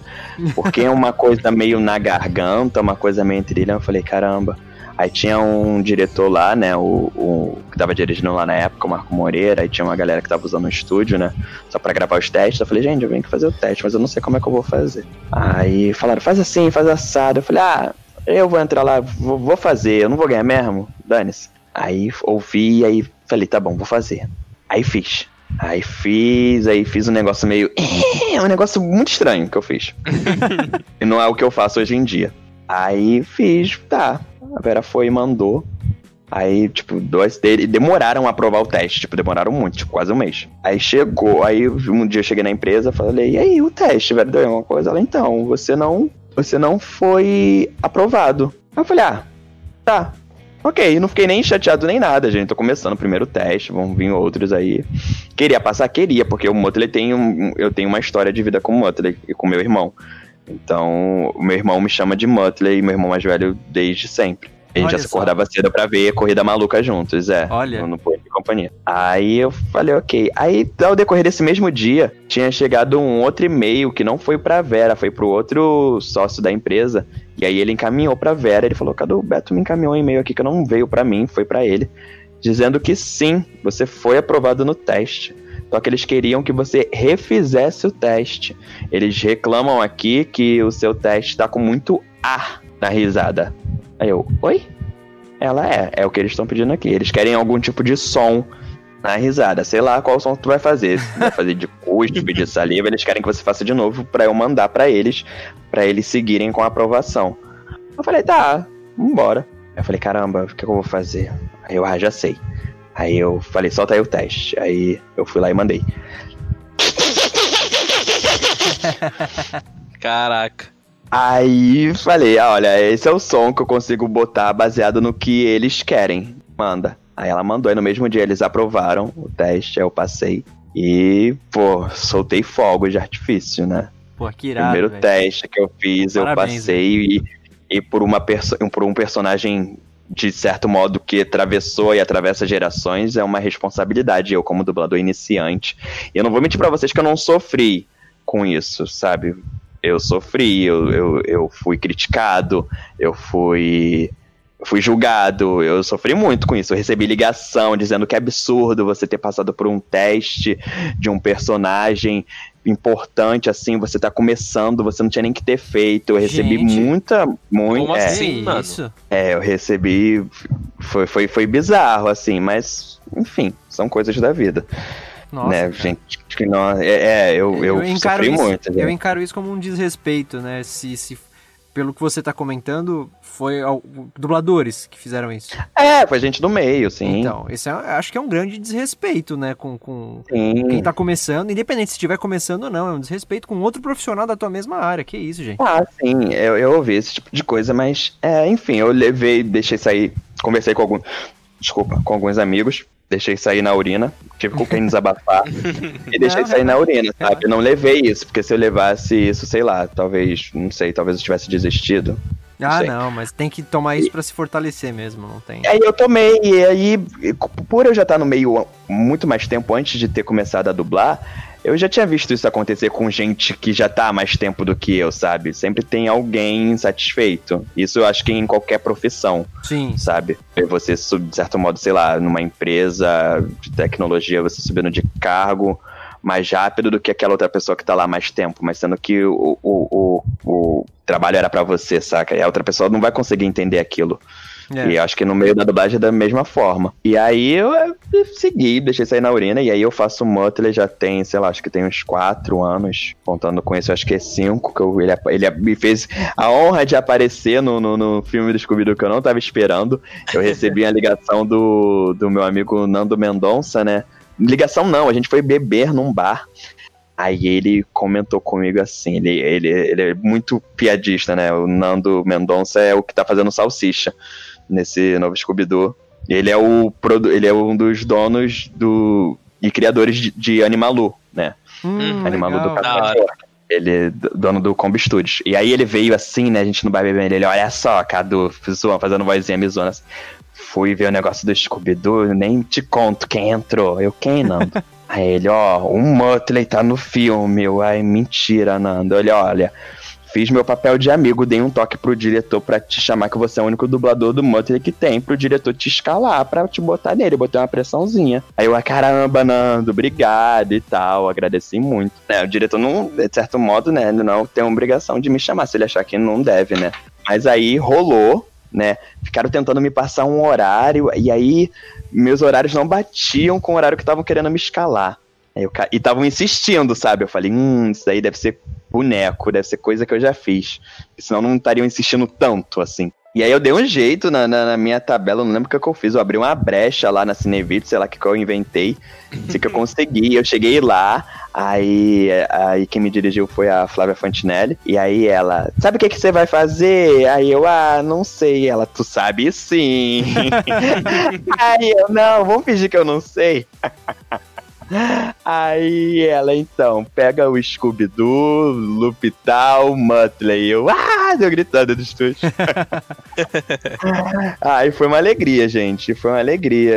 Porque é uma coisa meio na garganta, uma coisa meio trilha, eu falei, caramba. Aí tinha um diretor lá, né, o, o que tava dirigindo lá na época, o Marco Moreira, aí tinha uma galera que tava usando o estúdio, né, só para gravar os testes. Eu falei, gente, eu venho aqui fazer o teste, mas eu não sei como é que eu vou fazer. Aí falaram, faz assim, faz assado. Eu falei, ah, eu vou entrar lá, vou, vou fazer, eu não vou ganhar mesmo, dane-se. Aí ouvi, aí falei, tá bom, vou fazer. Aí fiz. Aí fiz, aí fiz um negócio meio. É um negócio muito estranho que eu fiz. e não é o que eu faço hoje em dia. Aí fiz, tá. A Vera foi e mandou. Aí, tipo, dois deles demoraram a aprovar o teste, tipo, demoraram muito, tipo, quase um mês. Aí chegou, aí um dia eu cheguei na empresa, falei, e aí, o teste, velho, deu alguma coisa? Ela, então, você não, você não foi aprovado. Aí eu falei, ah, tá, Ok, não fiquei nem chateado nem nada, gente. Tô começando o primeiro teste, vão vir outros aí. Queria passar, queria, porque o Muttley tem um, eu tenho uma história de vida com o Muttley e com meu irmão. Então, o meu irmão me chama de Muttley e meu irmão mais velho desde sempre. A gente Olha já se acordava cedo pra ver a corrida maluca juntos, é. Olha. No, Poder de Companhia. Aí eu falei, ok. Aí, ao decorrer desse mesmo dia, tinha chegado um outro e-mail que não foi pra Vera, foi pro outro sócio da empresa. E aí ele encaminhou pra Vera. Ele falou: Cadê o Beto? Me encaminhou um e-mail aqui que não veio pra mim, foi pra ele. Dizendo que sim, você foi aprovado no teste. Só que eles queriam que você refizesse o teste. Eles reclamam aqui que o seu teste tá com muito ar na risada. Aí eu, oi? Ela é, é o que eles estão pedindo aqui. Eles querem algum tipo de som na risada. Sei lá qual som tu vai fazer. Se vai fazer de cuspe, de saliva, eles querem que você faça de novo para eu mandar para eles, para eles seguirem com a aprovação. Eu falei, tá, vambora. Eu falei, caramba, o que, que eu vou fazer? Aí eu, ah, já sei. Aí eu falei, solta aí o teste. Aí eu fui lá e mandei. Caraca. Aí falei, ah, olha, esse é o som que eu consigo botar baseado no que eles querem. Manda. Aí ela mandou, e no mesmo dia eles aprovaram o teste, eu passei. E, pô, soltei fogo de artifício, né? Pô, que irado, Primeiro véio. teste que eu fiz, Parabéns, eu passei e, e, por, uma por um personagem de certo modo que atravessou e atravessa gerações é uma responsabilidade eu como dublador iniciante. E eu não vou mentir para vocês que eu não sofri com isso, sabe? eu sofri, eu, eu, eu fui criticado, eu fui fui julgado, eu sofri muito com isso. Eu recebi ligação dizendo que é absurdo você ter passado por um teste de um personagem importante, assim, você tá começando, você não tinha nem que ter feito. Eu recebi Gente, muita, muito. Como é, assim, mano? Isso? É, eu recebi. Foi, foi, foi bizarro, assim, mas, enfim, são coisas da vida. Nossa, né, cara. gente que não. É, é eu, eu, eu encaro isso, muito. Eu encaro isso como um desrespeito, né? Se, se pelo que você tá comentando, foi ao, dubladores que fizeram isso. É, foi gente do meio, sim. Então, esse é, acho que é um grande desrespeito, né, com, com quem tá começando, independente se estiver começando ou não, é um desrespeito com outro profissional da tua mesma área, que isso, gente. Ah, sim, eu, eu ouvi esse tipo de coisa, mas, é, enfim, eu levei, deixei sair, conversei com algum, desculpa, com alguns amigos, deixei sair na urina. Tive com quem desabafar e deixei sair na urina, sabe? Eu não levei isso, porque se eu levasse isso, sei lá, talvez, não sei, talvez eu tivesse desistido. Ah, não, não, mas tem que tomar isso para se fortalecer mesmo, não tem. Aí eu tomei, e aí, por eu já estar no meio muito mais tempo antes de ter começado a dublar, eu já tinha visto isso acontecer com gente que já tá há mais tempo do que eu, sabe? Sempre tem alguém insatisfeito. Isso eu acho que em qualquer profissão. Sim. Sabe? Você, de certo modo, sei lá, numa empresa de tecnologia, você subindo de cargo mais rápido do que aquela outra pessoa que tá lá mais tempo, mas sendo que o, o, o, o trabalho era para você, saca? E a outra pessoa não vai conseguir entender aquilo. É. E acho que no meio da dublagem é da mesma forma. E aí eu, segui, deixei sair na urina, e aí eu faço Muttley já tem, sei lá, acho que tem uns quatro anos, contando com isso, acho que é cinco, que eu, ele, ele me fez a honra de aparecer no, no, no filme do Scooby-Doo que eu não tava esperando. Eu recebi a ligação do, do meu amigo Nando Mendonça, né? Ligação não, a gente foi beber num bar. Aí ele comentou comigo assim, ele, ele, ele é muito piadista, né? O Nando Mendonça é o que tá fazendo salsicha nesse novo Scooby-Doo. Ele é o ele é um dos donos do e criadores de, de Animalu, né? Hum, Animalu legal. do Capitão ele é dono do Combi Studios. E aí ele veio assim, né? A gente no bar bebendo. Ele, olha só, Cadu, fazendo vozinha mizona. Assim. Fui ver o negócio do Scooby-Doo, nem te conto quem entrou. Eu, quem, Nando? aí ele, ó, o Muttley tá no filme. Eu, ai, mentira, Nando. Ele, olha, Fiz meu papel de amigo, dei um toque pro diretor para te chamar que você é o único dublador do Muttley que tem, pro diretor te escalar pra te botar nele, botei uma pressãozinha. Aí eu, ah, caramba, Nando, obrigado e tal, agradeci muito. É, o diretor não, de certo modo, né, não tem obrigação de me chamar, se ele achar que não deve, né. Mas aí rolou, né, ficaram tentando me passar um horário, e aí meus horários não batiam com o horário que estavam querendo me escalar. Eu, e estavam insistindo, sabe? Eu falei, hum, isso daí deve ser boneco, deve ser coisa que eu já fiz. Senão não estariam insistindo tanto, assim. E aí eu dei um jeito na, na, na minha tabela, não lembro o que, eu fiz. Eu abri uma brecha lá na Cinevito, sei lá o que, que eu inventei. Sei que eu consegui. Eu cheguei lá, aí, aí quem me dirigiu foi a Flávia Fantinelli. E aí ela, sabe o que, que você vai fazer? Aí eu, ah, não sei. Ela, tu sabe sim. aí eu, não, vamos fingir que eu não sei. Aí ela então pega o Scooby-Doo, Lupital, Muttley. Eu, ah, deu gritando do estúdio. Aí foi uma alegria, gente. Foi uma alegria.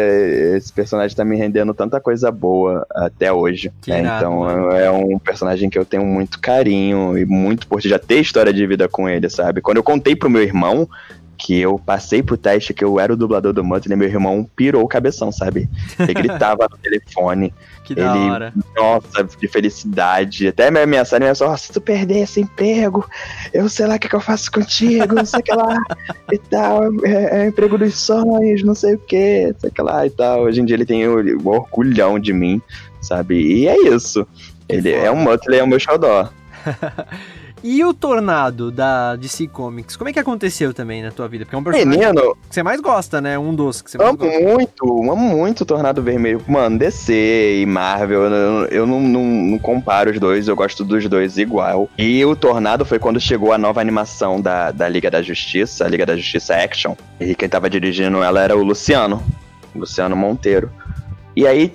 Esse personagem tá me rendendo tanta coisa boa até hoje. É, então é um personagem que eu tenho muito carinho e muito por já ter história de vida com ele, sabe? Quando eu contei pro meu irmão, que eu passei pro teste que eu era o dublador do Muttley, meu irmão pirou o cabeção, sabe? Ele gritava no telefone. Que ele, da hora. Nossa, de felicidade. Até me ameaçaram, me só, se tu perder esse emprego, eu sei lá o que, que eu faço contigo, não sei o que lá, e tal, é, é emprego dos sonhos, não sei o que, sei o que lá e tal. Hoje em dia ele tem o, o orgulhão de mim, sabe? E é isso. Ele é um Muttley, é o meu xodó. E o Tornado da DC Comics, como é que aconteceu também na tua vida? Porque é um personagem Menino, que você mais gosta, né? Um dos que você mais amo gosta. muito, amo muito o Tornado Vermelho. Mano, DC e Marvel, eu, eu não, não, não, comparo os dois, eu gosto dos dois igual. E o Tornado foi quando chegou a nova animação da, da Liga da Justiça, a Liga da Justiça Action. E quem tava dirigindo ela era o Luciano, Luciano Monteiro. E aí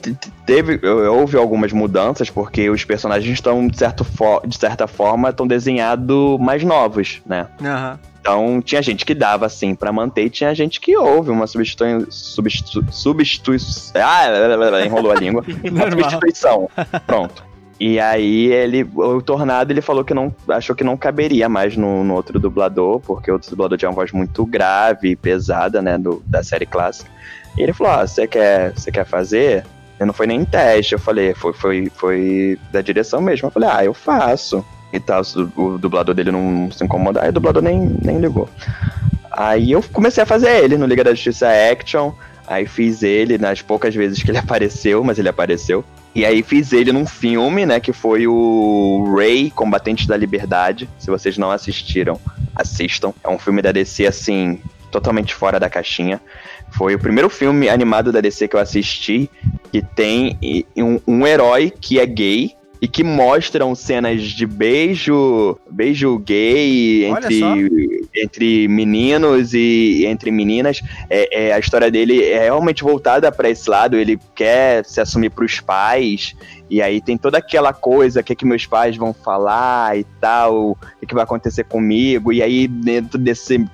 teve, houve algumas mudanças, porque os personagens estão, de, certo de certa forma, estão desenhados mais novos, né? Uhum. Então tinha gente que dava assim para manter e tinha gente que houve uma substituição. Substitu, substituição. Ah, enrolou a língua. uma substituição. Pronto. E aí ele, o Tornado, ele falou que não achou que não caberia mais no, no outro dublador, porque o outro dublador tinha uma voz muito grave e pesada, né, do, da série clássica. E ele falou: ah, você quer, você quer fazer? Eu não foi nem teste, eu falei, foi, foi, foi da direção mesmo. Eu falei, ah, eu faço. E tal, o dublador dele não se incomodar, aí o dublador nem, nem ligou. Aí eu comecei a fazer ele no Liga da Justiça Action. Aí fiz ele nas poucas vezes que ele apareceu, mas ele apareceu. E aí fiz ele num filme, né, que foi o Ray, Combatente da Liberdade. Se vocês não assistiram, assistam. É um filme da DC, assim, totalmente fora da caixinha. Foi o primeiro filme animado da DC que eu assisti que tem um, um herói que é gay e que mostram cenas de beijo, beijo gay entre entre meninos e entre meninas. É, é, a história dele é realmente voltada para esse lado. Ele quer se assumir para os pais. E aí tem toda aquela coisa, o que, que meus pais vão falar e tal, o que, que vai acontecer comigo. E aí, dentro desse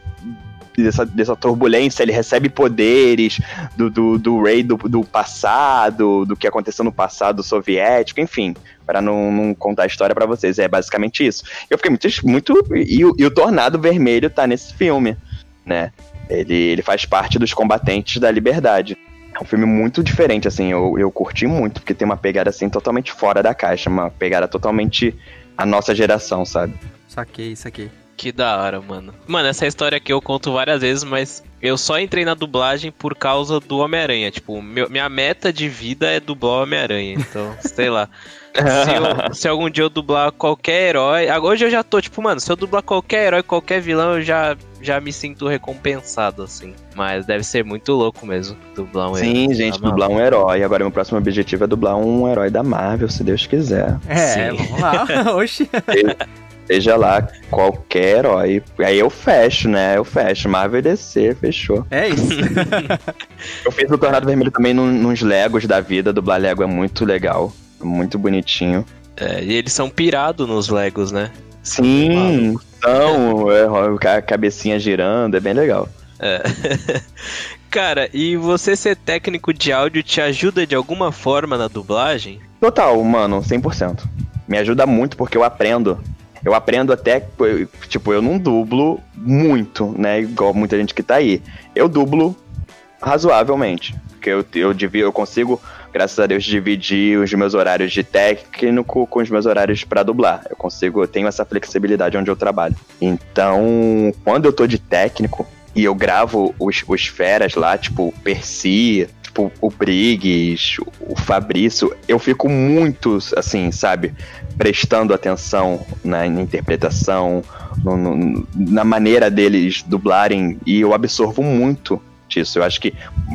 dessa, dessa turbulência, ele recebe poderes do, do, do rei do, do passado, do que aconteceu no passado soviético, enfim, para não, não, contar a história para vocês. É basicamente isso. Eu fiquei muito. muito e, e, o Tornado Vermelho tá nesse filme, né? Ele, ele faz parte dos combatentes da liberdade. É um filme muito diferente, assim, eu, eu curti muito, porque tem uma pegada, assim, totalmente fora da caixa, uma pegada totalmente a nossa geração, sabe? Saquei, saquei. Que da hora, mano. Mano, essa história aqui eu conto várias vezes, mas eu só entrei na dublagem por causa do Homem-Aranha. Tipo, meu, minha meta de vida é dublar o Homem-Aranha. Então, sei lá. Se, eu, se, algum dia eu dublar qualquer herói. Hoje eu já tô, tipo, mano, se eu dublar qualquer herói, qualquer vilão, eu já, já me sinto recompensado, assim. Mas deve ser muito louco mesmo dublar um Sim, herói. Sim, gente, tá dublar um herói. Agora, meu próximo objetivo é dublar um herói da Marvel, se Deus quiser. É, Sim. vamos lá. Oxi. Seja lá qualquer herói. Aí eu fecho, né? Eu fecho. Marvel DC, fechou. É isso. eu fiz o Tornado Vermelho também num, nos Legos da vida. Dublar Lego é muito legal. Muito bonitinho. É, e eles são pirados nos Legos, né? Sim, são. É, a cabecinha girando, é bem legal. É. Cara, e você ser técnico de áudio te ajuda de alguma forma na dublagem? Total, mano, 100%. Me ajuda muito porque eu aprendo eu aprendo até, tipo, eu não dublo muito, né? Igual muita gente que tá aí. Eu dublo razoavelmente. Porque eu, eu, eu consigo, graças a Deus, dividir os meus horários de técnico com os meus horários para dublar. Eu consigo, eu tenho essa flexibilidade onde eu trabalho. Então, quando eu tô de técnico e eu gravo os, os feras lá, tipo, Percy, tipo, o Briggs, o Fabrício, eu fico muito, assim, sabe, prestando atenção na, interpretação, no, no, na maneira deles dublarem, e eu absorvo muito disso. Eu acho que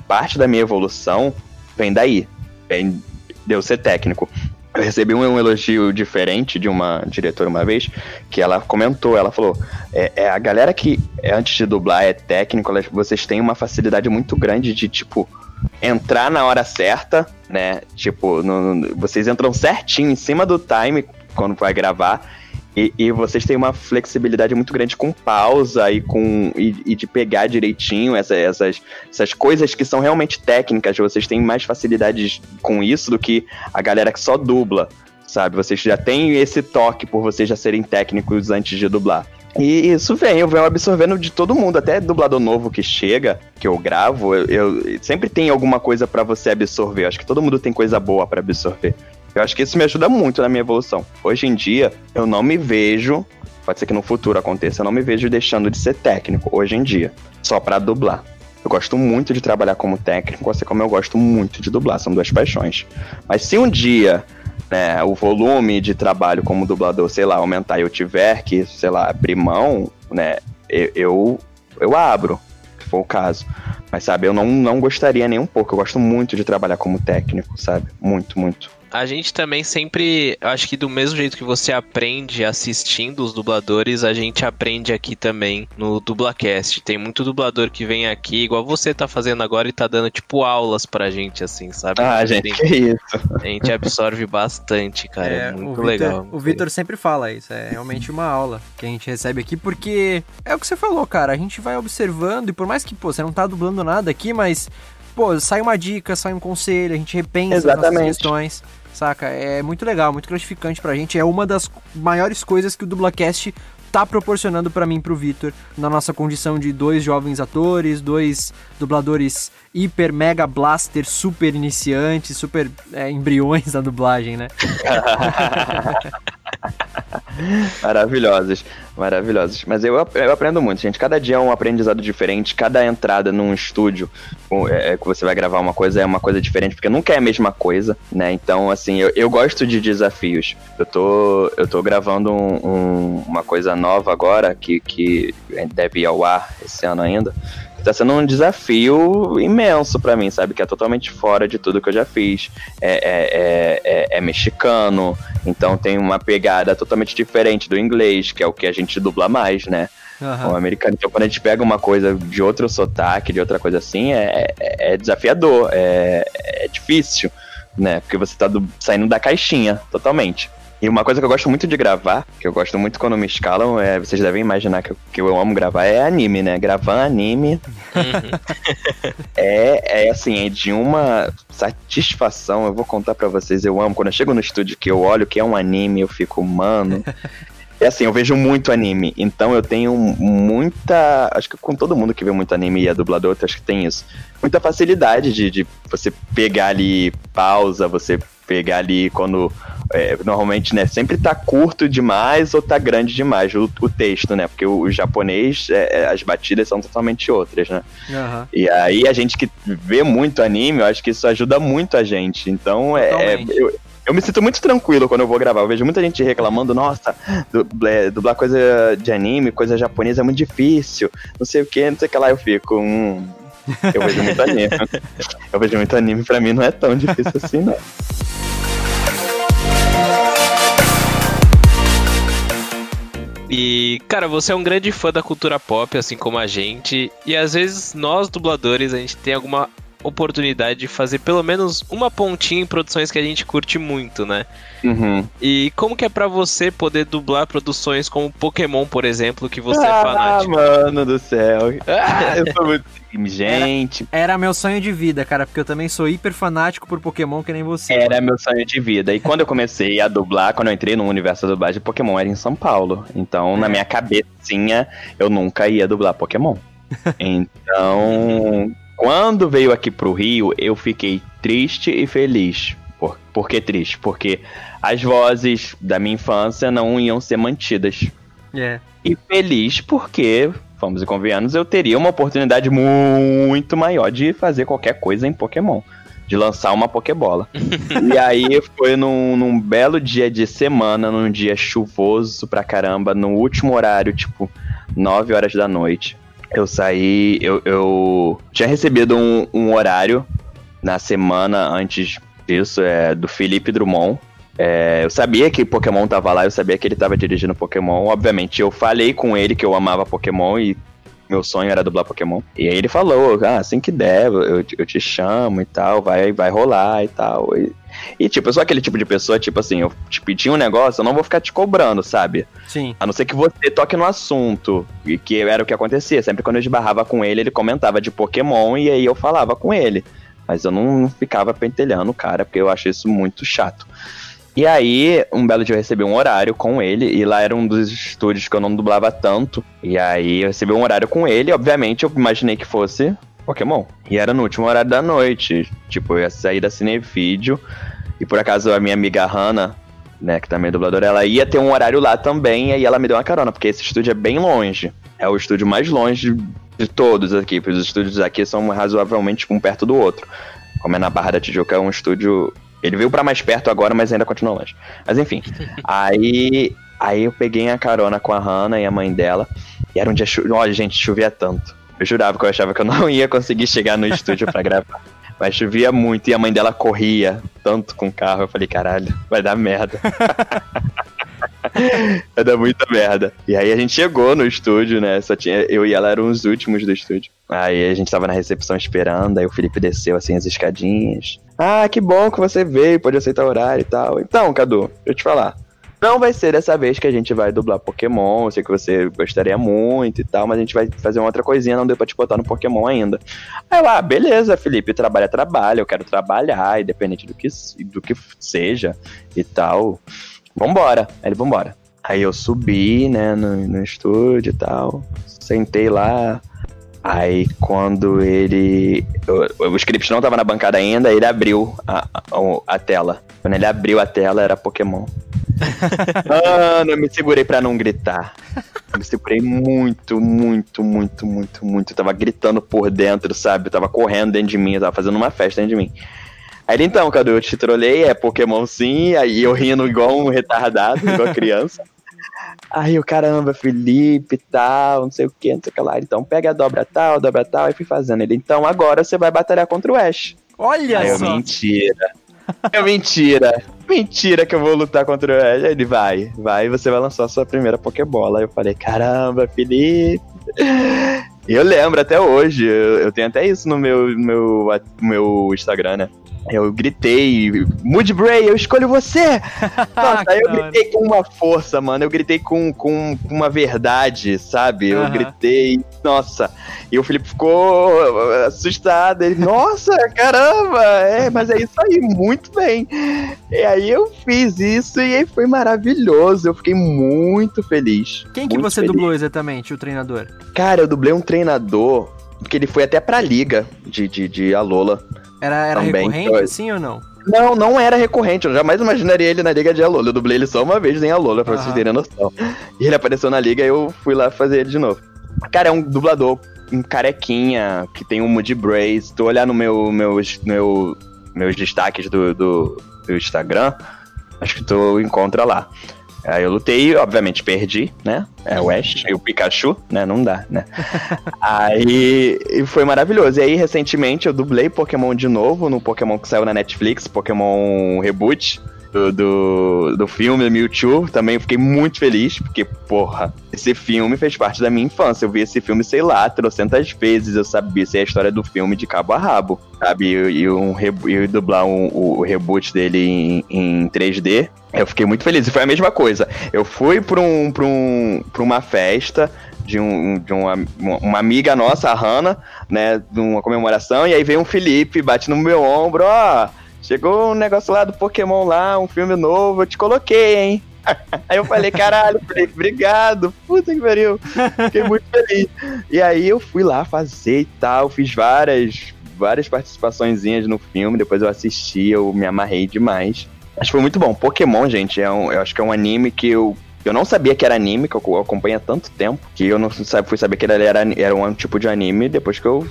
parte da minha evolução vem daí, vem de eu ser técnico. Eu recebi um, elogio diferente de uma diretora uma vez, que ela comentou, ela falou, é, é a galera que antes de dublar é técnico, elas, vocês têm uma facilidade muito grande de, tipo, entrar na hora certa, né? Tipo, no, no, vocês entram certinho em cima do time quando vai gravar. E, e, vocês têm uma flexibilidade muito grande com pausa e com e, e de pegar direitinho essa, essas, essas coisas que são realmente técnicas. Vocês têm mais facilidades com isso do que a galera que só dubla, sabe? Vocês já têm esse toque por vocês já serem técnicos antes de dublar. E isso vem, eu venho absorvendo de todo mundo, até dublador novo que chega, que eu gravo, eu, eu sempre tem alguma coisa para você absorver. Eu acho que todo mundo tem coisa boa para absorver. Eu acho que isso me ajuda muito na minha evolução. Hoje em dia, eu não me vejo, pode ser que no futuro aconteça, eu não me vejo deixando de ser técnico hoje em dia, só para dublar. Eu gosto muito de trabalhar como técnico, assim como eu gosto muito de dublar, são duas paixões. Mas se um dia né, o volume de trabalho como dublador, sei lá, aumentar e eu tiver que, sei lá, abrir mão, né, eu, eu abro, se for o caso. Mas, sabe, eu não, não gostaria nem um pouco. Eu gosto muito de trabalhar como técnico, sabe? Muito, muito a gente também sempre, acho que do mesmo jeito que você aprende assistindo os dubladores, a gente aprende aqui também no Dublacast. Tem muito dublador que vem aqui, igual você tá fazendo agora e tá dando tipo aulas pra gente, assim, sabe? Ah, gente, que isso. A gente absorve bastante, cara. É, é muito o legal. o Vitor sempre fala isso, é realmente uma aula que a gente recebe aqui, porque é o que você falou, cara. A gente vai observando e por mais que, pô, você não tá dublando nada aqui, mas pô, sai uma dica, sai um conselho, a gente repensa Exatamente. as nossas questões saca? É muito legal, muito gratificante pra gente. É uma das maiores coisas que o Dublacast tá proporcionando para mim pro Vitor na nossa condição de dois jovens atores, dois dubladores hiper mega blaster super iniciantes, super é, embriões da dublagem, né? maravilhosos, maravilhosos. Mas eu, eu aprendo muito, gente. Cada dia é um aprendizado diferente, cada entrada num estúdio é, que você vai gravar uma coisa é uma coisa diferente, porque nunca é a mesma coisa, né? Então, assim, eu, eu gosto de desafios. Eu tô, eu tô gravando um, um, uma coisa nova agora, que, que deve ir ao ar esse ano ainda tá sendo um desafio imenso para mim, sabe? Que é totalmente fora de tudo que eu já fiz. É, é, é, é, é mexicano, então tem uma pegada totalmente diferente do inglês, que é o que a gente dubla mais, né? Uhum. O americano. Então, quando a gente pega uma coisa de outro sotaque, de outra coisa assim, é, é, é desafiador, é, é difícil, né? Porque você tá do, saindo da caixinha totalmente. E uma coisa que eu gosto muito de gravar, que eu gosto muito quando me escalam, é, vocês devem imaginar que eu, que eu amo gravar, é anime, né? Gravar anime uhum. é, é assim, é de uma satisfação. Eu vou contar para vocês, eu amo. Quando eu chego no estúdio que eu olho que é um anime, eu fico, mano. É assim, eu vejo muito anime, então eu tenho muita. Acho que com todo mundo que vê muito anime e é dublador, acho que tem isso. Muita facilidade de, de você pegar ali pausa, você pegar ali quando. É, normalmente, né, sempre tá curto demais ou tá grande demais o, o texto, né? Porque o, o japonês, é, é as batidas são totalmente outras, né? Uhum. E aí a gente que vê muito anime, eu acho que isso ajuda muito a gente. Então, é, é eu, eu me sinto muito tranquilo quando eu vou gravar. Eu vejo muita gente reclamando, nossa, dublar, coisa de anime, coisa japonesa é muito difícil, não sei o que, não sei o que lá. Eu fico, hum, eu vejo muito anime. eu vejo muito anime, pra mim não é tão difícil assim, não. E, cara, você é um grande fã da cultura pop, assim como a gente. E às vezes nós, dubladores, a gente tem alguma oportunidade de fazer pelo menos uma pontinha em produções que a gente curte muito, né? Uhum. E como que é para você poder dublar produções como Pokémon, por exemplo, que você é ah, é fanático? Ah, mano do céu. Ah, eu sou muito... Gente. Era, era, meu sonho de vida, cara, porque eu também sou hiper fanático por Pokémon que nem você. Era mano. meu sonho de vida. E quando eu comecei a dublar, quando eu entrei no universo da dublagem, Pokémon era em São Paulo. Então, é. na minha cabecinha, eu nunca ia dublar Pokémon. Então, quando veio aqui pro Rio, eu fiquei triste e feliz. Por, por que triste? Porque as vozes da minha infância não iam ser mantidas. É. E feliz porque, vamos e convenhamos, eu teria uma oportunidade muito maior de fazer qualquer coisa em Pokémon. De lançar uma Pokébola. e aí foi num, num belo dia de semana, num dia chuvoso pra caramba, no último horário, tipo, 9 horas da noite eu saí, eu, eu tinha recebido um, um, horário na semana antes disso, é, do Felipe Drummond. É, eu sabia que Pokémon tava lá, eu sabia que ele tava dirigindo Pokémon. Obviamente, eu falei com ele que eu amava Pokémon e meu sonho era dublar Pokémon. E aí ele falou, ah, assim que der, eu, eu te chamo e tal, vai, vai rolar e tal. E, e, tipo, eu sou aquele tipo de pessoa, tipo assim, eu te pedi um negócio, eu não vou ficar te cobrando, sabe? Sim. A não ser que você toque no assunto. E que era o que acontecia. Sempre quando eu esbarrava com ele, ele comentava de Pokémon e aí eu falava com ele. Mas eu não ficava pentelhando o cara, porque eu acho isso muito chato. E aí, um belo dia eu recebi um horário com ele, e lá era um dos estúdios que eu não dublava tanto. E aí eu recebi um horário com ele, obviamente eu imaginei que fosse Pokémon. E era no último horário da noite. Tipo, eu ia sair da Cinevídeo. E por acaso a minha amiga Hannah, né, que também é dubladora, ela ia ter um horário lá também, e aí ela me deu uma carona, porque esse estúdio é bem longe. É o estúdio mais longe de, todos aqui, porque os estúdios aqui são razoavelmente um perto do outro. Como é na Barra da Tijuca, é um estúdio ele veio para mais perto agora, mas ainda continua longe. Mas enfim. aí, aí eu peguei a carona com a Hannah e a mãe dela. E era um dia. Olha, gente, chovia tanto. Eu jurava que eu achava que eu não ia conseguir chegar no estúdio para gravar. Mas chovia muito e a mãe dela corria tanto com o carro. Eu falei, caralho, vai dar merda. Vai dar muita merda. E aí a gente chegou no estúdio, né? Só tinha, eu e ela eram os últimos do estúdio. Aí a gente tava na recepção esperando, aí o Felipe desceu assim as escadinhas. Ah, que bom que você veio, pode aceitar o horário e tal. Então, Cadu, deixa eu te falar. Não vai ser dessa vez que a gente vai dublar Pokémon. Eu sei que você gostaria muito e tal, mas a gente vai fazer uma outra coisinha, não deu pra te botar no Pokémon ainda. Aí lá, ah, beleza, Felipe, trabalha, trabalha, eu quero trabalhar, independente do que, do que seja e tal. Vambora. Aí ele, vambora. Aí eu subi, né, no, no estúdio e tal. Sentei lá. Aí quando ele. O, o script não tava na bancada ainda, ele abriu a, a, a tela. Quando ele abriu a tela, era Pokémon. Mano, eu me segurei pra não gritar. Eu me segurei muito, muito, muito, muito, muito. Eu tava gritando por dentro, sabe? Eu tava correndo dentro de mim, eu tava fazendo uma festa dentro de mim. Aí ele, então, Cadu, eu te trolei, é Pokémon sim, aí eu rindo igual um retardado, igual criança. Aí o caramba, Felipe tal, não sei o que, não sei o que lá. Então pega a dobra tal, dobra tal, e fui fazendo. Ele, então agora você vai batalhar contra o Ash. Olha aí só. Eu, mentira. É mentira. Mentira que eu vou lutar contra o Ash. Ele vai, vai, você vai lançar a sua primeira Pokébola. Eu falei, caramba, Felipe. Eu lembro até hoje, eu, eu tenho até isso no meu, meu, meu Instagram, né? Eu gritei, Moodbray, eu escolho você! Nossa, aí eu gritei com uma força, mano. Eu gritei com, com, com uma verdade, sabe? Eu uhum. gritei, nossa. E o Felipe ficou assustado. Ele, nossa, caramba! É, mas é isso aí, muito bem. E aí eu fiz isso e foi maravilhoso. Eu fiquei muito feliz. Quem que você feliz. dublou exatamente, o treinador? Cara, eu dublei um treinador, porque ele foi até pra liga de, de, de Alola. Era, era também, recorrente, sim ou não? Não, não era recorrente. Eu jamais imaginaria ele na liga de Alola. Eu dublei ele só uma vez em Alola, pra vocês terem noção. E ele apareceu na liga e eu fui lá fazer ele de novo. Cara, é um dublador, um carequinha, que tem um mood brace. Tu olhar no meu, meus, meu, meus destaques do, do, do Instagram, acho que tu encontra lá. Aí eu lutei, obviamente perdi, né? É o Ash e o Pikachu, né? Não dá, né? aí foi maravilhoso. E aí, recentemente, eu dublei Pokémon de novo no Pokémon que saiu na Netflix, Pokémon Reboot do, do, do filme Mewtwo, também fiquei muito feliz, porque, porra, esse filme fez parte da minha infância. Eu vi esse filme, sei lá, trocentas vezes, eu sabia se é a história do filme de cabo a rabo, sabe? E, e, um, e dublar um, o, o, reboot dele em, em 3D. Eu fiquei muito feliz. E foi a mesma coisa. Eu fui pra, um, pra, um, pra uma festa, de, um, de uma, uma amiga nossa, a Hannah, né, de uma comemoração, e aí veio um Felipe, bate no meu ombro, ó, Chegou um negócio lá do Pokémon lá, um filme novo, eu te coloquei, hein? Aí eu falei, caralho, falei, obrigado, puta que pariu. Fiquei muito feliz. E aí eu fui lá fazer e tal, fiz várias, várias participações no filme, depois eu assisti, eu me amarrei demais. Acho que foi muito bom. Pokémon, gente, é um, eu acho que é um anime que eu eu não sabia que era anime, que eu acompanho há tanto tempo, que eu não fui saber que ele era, era um tipo de anime depois que eu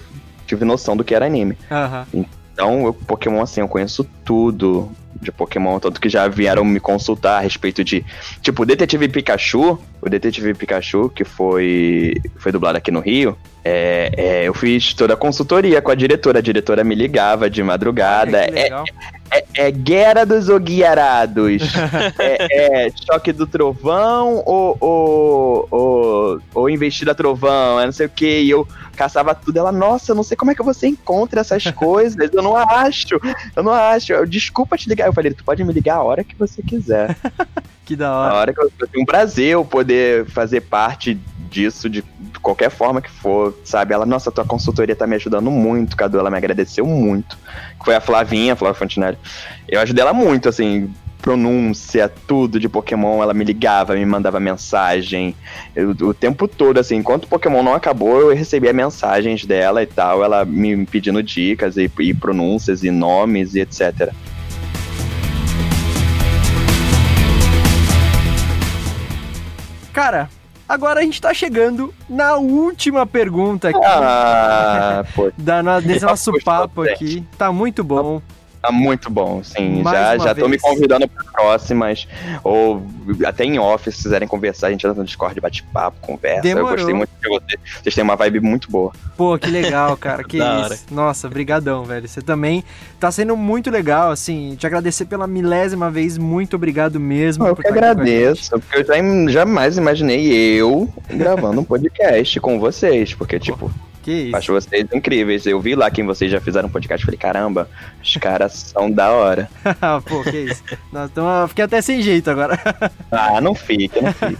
tive noção do que era anime. Uhum. Então, eu, Pokémon, assim, eu conheço tudo de Pokémon, tanto que já vieram me consultar a respeito de. Tipo, o Detetive Pikachu, o Detetive Pikachu, que foi, foi dublado aqui no Rio, é, é, eu fiz toda a consultoria com a diretora. A diretora me ligava de madrugada. É, é, Guerra dos Oguiarados. é, é Choque do Trovão ou, ou, ou, ou Investida Trovão, é não sei o que. E eu caçava tudo. Ela, nossa, eu não sei como é que você encontra essas coisas. Eu não acho. Eu não acho. Eu, Desculpa te ligar. Eu falei, tu pode me ligar a hora que você quiser. que da hora. A hora que eu, eu tenho um prazer eu poder fazer parte disso de qualquer forma que for, sabe? Ela, nossa, tua consultoria tá me ajudando muito, Cadu, ela me agradeceu muito. Foi a Flavinha, a Flávia Fontinelli. Eu ajudei ela muito, assim, pronúncia, tudo de Pokémon, ela me ligava, me mandava mensagem. Eu, o tempo todo, assim, enquanto o Pokémon não acabou, eu recebia mensagens dela e tal, ela me pedindo dicas e, e pronúncias e nomes e etc. Cara, agora a gente tá chegando na última pergunta aqui. Ah, da, desse nosso papo aqui. Tá muito bom. Tá muito bom, sim. Mais já já tô me convidando para próximas. Ou até em off, se quiserem conversar, a gente entra no Discord, bate-papo, conversa. Demorou. Eu gostei muito de vocês. Vocês têm uma vibe muito boa. Pô, que legal, cara. Que isso. Nossa, brigadão, velho. Você também tá sendo muito legal, assim. Te agradecer pela milésima vez. Muito obrigado mesmo. Eu que agradeço, porque eu já, jamais imaginei eu gravando um podcast com vocês. Porque, tipo. Que isso. Acho vocês incríveis. Eu vi lá quem vocês já fizeram um podcast. Falei, caramba, os caras são da hora. Pô, que isso. então, fiquei até sem jeito agora. ah, não fique, não fique.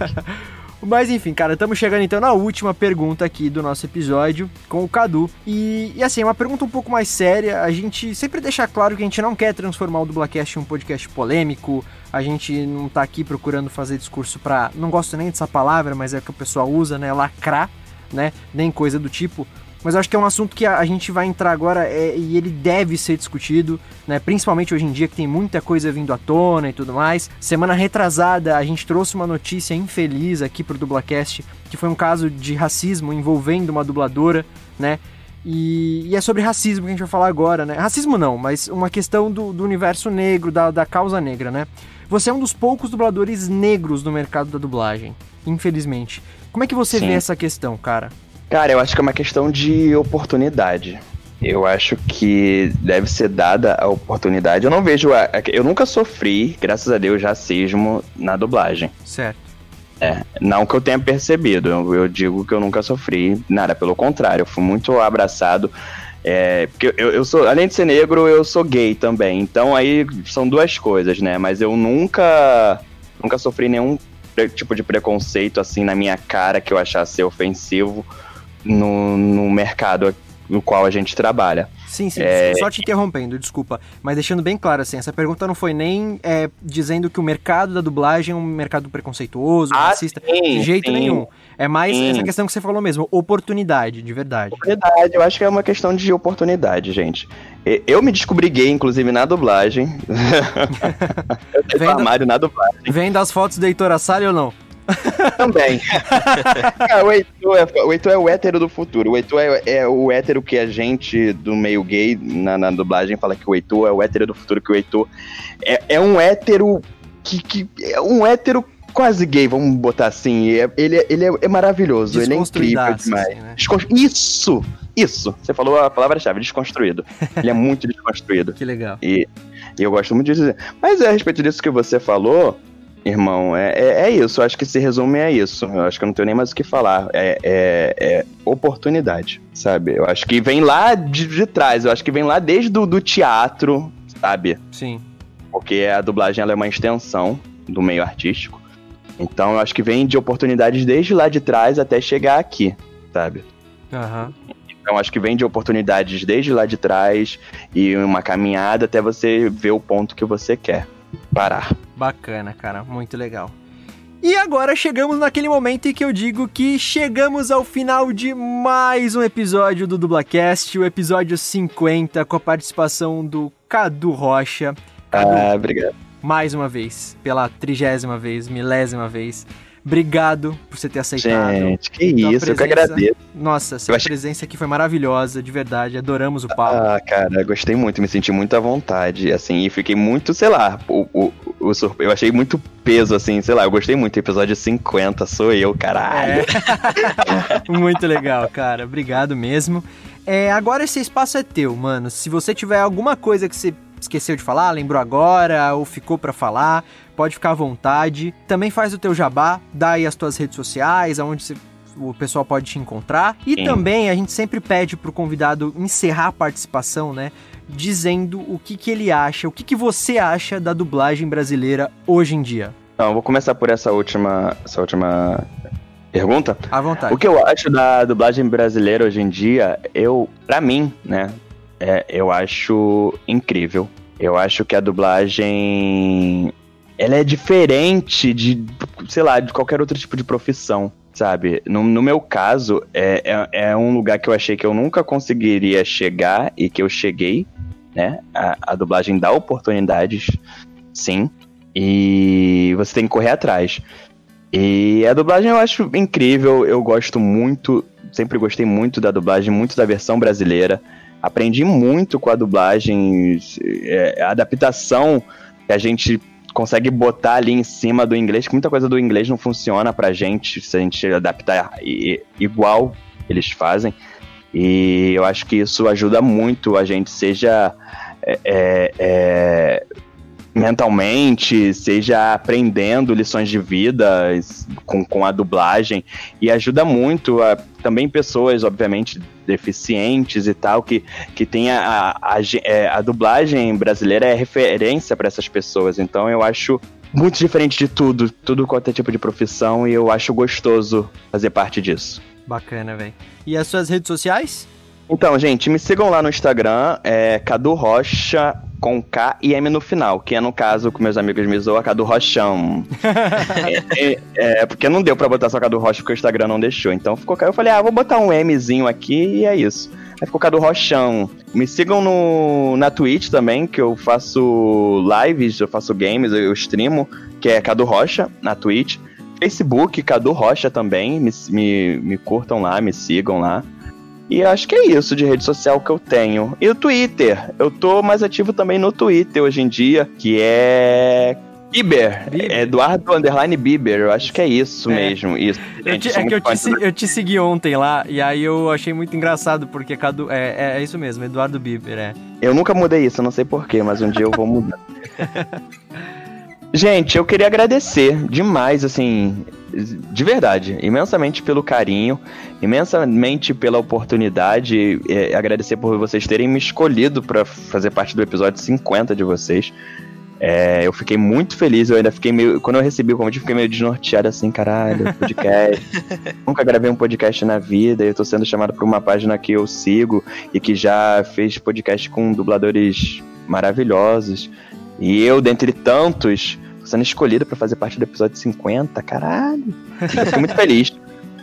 Mas enfim, cara, estamos chegando então na última pergunta aqui do nosso episódio com o Cadu. E, e assim, uma pergunta um pouco mais séria. A gente sempre deixa claro que a gente não quer transformar o Dublacast em um podcast polêmico. A gente não tá aqui procurando fazer discurso pra. Não gosto nem dessa palavra, mas é o que o pessoal usa, né? Lacrar né? Nem coisa do tipo. Mas eu acho que é um assunto que a, gente vai entrar agora é, e ele deve ser discutido, né? Principalmente hoje em dia que tem muita coisa vindo à tona e tudo mais. Semana retrasada a gente trouxe uma notícia infeliz aqui pro Dublacast, que foi um caso de racismo envolvendo uma dubladora, né? E, e, é sobre racismo que a gente vai falar agora, né? Racismo não, mas uma questão do, do universo negro, da, da causa negra, né? Você é um dos poucos dubladores negros no mercado da dublagem, infelizmente. Como é que você Sim. vê essa questão, cara? Cara, eu acho que é uma questão de oportunidade. eu acho que deve ser dada a oportunidade. Eu não vejo. A, eu nunca sofri, graças a Deus, racismo na dublagem. Certo. É, não que eu tenha percebido, eu, eu digo que eu nunca sofri nada, pelo contrário, eu fui muito abraçado. É, porque eu, eu sou, além de ser negro, eu sou gay também. Então aí são duas coisas, né? Mas eu nunca, nunca sofri nenhum tipo de preconceito assim na minha cara que eu achasse ofensivo no, no mercado no qual a gente trabalha. Sim, sim, é... só te interrompendo, desculpa, mas deixando bem claro assim, essa pergunta não foi nem é, dizendo que o mercado da dublagem é um mercado preconceituoso, ah, racista, sim, de jeito sim. nenhum. É mais sim. essa questão que você falou mesmo, oportunidade, de verdade. Oportunidade, eu acho que é uma questão de oportunidade, gente. Eu me descobri gay, inclusive, na dublagem. eu vem armário na dublagem. Vem das fotos do Heitor Assali ou não? Também. é, o, Heitor é, o Heitor é o hétero do futuro. O Heitor é, é, o hétero que a gente do meio gay, na, na, dublagem, fala que o Heitor é o hétero do futuro, que o Heitor é, é um hétero que, que. É um hétero quase gay, vamos botar assim. É, ele, é, ele é, é maravilhoso, ele é incrível demais. Assim, né? Isso! Isso! Você falou a palavra-chave, desconstruído. ele é muito desconstruído. Que legal. E, e eu gosto muito de dizer. Mas é a respeito disso que você falou Irmão, é, é, é, isso. Eu acho que se resume a isso. Eu acho que eu não tenho nem mais o que falar. É, é, é oportunidade, sabe? Eu acho que vem lá de, de trás. Eu acho que vem lá desde do, do teatro, sabe? Sim. Porque a dublagem é uma extensão do meio artístico. Então eu acho que vem de oportunidades desde lá de trás até chegar aqui, sabe? Aham. Uhum. Então acho que vem de oportunidades desde lá de trás e uma caminhada até você ver o ponto que você quer parar. Bacana, cara, muito legal. E agora chegamos naquele momento em que eu digo que chegamos ao final de mais um episódio do Dublacast, o episódio 50, com a participação do Cadu Rocha. Cadu, ah, obrigado. Mais uma vez, pela trigésima vez, milésima vez. Obrigado por você ter aceitado. Gente, que isso, presença. eu que agradeço. Nossa, sua achei... presença aqui foi maravilhosa, de verdade, adoramos o papo. Ah, cara, gostei muito, me senti muito à vontade, assim, e fiquei muito, sei lá, o, o, o surpre... eu achei muito peso, assim, sei lá, eu gostei muito, episódio 50, sou eu, caralho. É. muito legal, cara, obrigado mesmo. É, agora esse espaço é teu, mano, se você tiver alguma coisa que você esqueceu de falar, lembrou agora ou ficou para falar, pode ficar à vontade. Também faz o teu jabá, dá aí as tuas redes sociais, aonde você o pessoal pode te encontrar. E Sim. também a gente sempre pede pro convidado encerrar a participação, né? Dizendo o que, que ele acha, o que, que você acha da dublagem brasileira hoje em dia. Então, eu vou começar por essa última, essa última pergunta. À vontade. O que eu acho da dublagem brasileira hoje em dia, eu, para mim, né, é, eu acho incrível. Eu acho que a dublagem ela é diferente de, sei lá, de qualquer outro tipo de profissão, sabe? No, no meu caso, é, é, é, um lugar que eu achei que eu nunca conseguiria chegar e que eu cheguei, né? A, a dublagem dá oportunidades, sim, e você tem que correr atrás. E a dublagem eu acho incrível, eu gosto muito, sempre gostei muito da dublagem, muito da versão brasileira. Aprendi muito com a dublagem, é, a adaptação que a gente consegue botar ali em cima do inglês, que muita coisa do inglês não funciona pra gente se a gente adaptar igual eles fazem. E eu acho que isso ajuda muito a gente, seja é, é, é mentalmente, seja aprendendo lições de vida com, com a dublagem. E ajuda muito a, também pessoas, obviamente, deficientes e tal, que, que tem a, a, a, é, a dublagem brasileira é referência para essas pessoas. Então eu acho muito diferente de tudo, tudo quanto é tipo de profissão, e eu acho gostoso fazer parte disso. Bacana, velho. E as suas redes sociais? Então, gente, me sigam lá no Instagram, é Cadu Rocha com K e M no final, que é no caso, com meus amigos me zoam, Cadu Rochão. é, é, é, porque não deu pra botar só Cadu Rocha, porque o Instagram não deixou. Então ficou. Eu falei, ah, vou botar um Mzinho aqui e é isso. Aí ficou Cadu Rochão. Me sigam no, na Twitch também, que eu faço lives, eu faço games, eu streamo, que é Cadu Rocha na Twitch. Facebook, Cadu Rocha também, me, me, me curtam lá, me sigam lá. E acho que é isso de rede social que eu tenho. E o Twitter. Eu tô mais ativo também no Twitter hoje em dia, que é Bieber. Bieber. Eduardo Underline Bieber, eu acho que é isso É. mesmo. Isso. Eu te- é que eu te, se- eu te segui ontem lá, e aí eu achei muito engraçado, porque Cadu. É, é, é isso mesmo, Eduardo Bieber, é. Eu nunca mudei isso, eu não sei porquê, mas um dia eu vou mudar. Gente, eu queria agradecer demais, assim, de verdade, imensamente pelo carinho, imensamente pela oportunidade, é, agradecer por vocês terem me escolhido pra fazer parte do episódio 50 de vocês. É, eu fiquei muito feliz, eu ainda fiquei meio. Quando eu recebi o convite, eu fiquei meio desnorteado assim, caralho, podcast. Nunca gravei um podcast na vida, eu tô sendo chamado por uma página que eu sigo e que já fez podcast com dubladores maravilhosos. E eu, dentre tantos, sendo escolhido pra fazer parte do episódio 50, caralho. Eu fiquei muito feliz.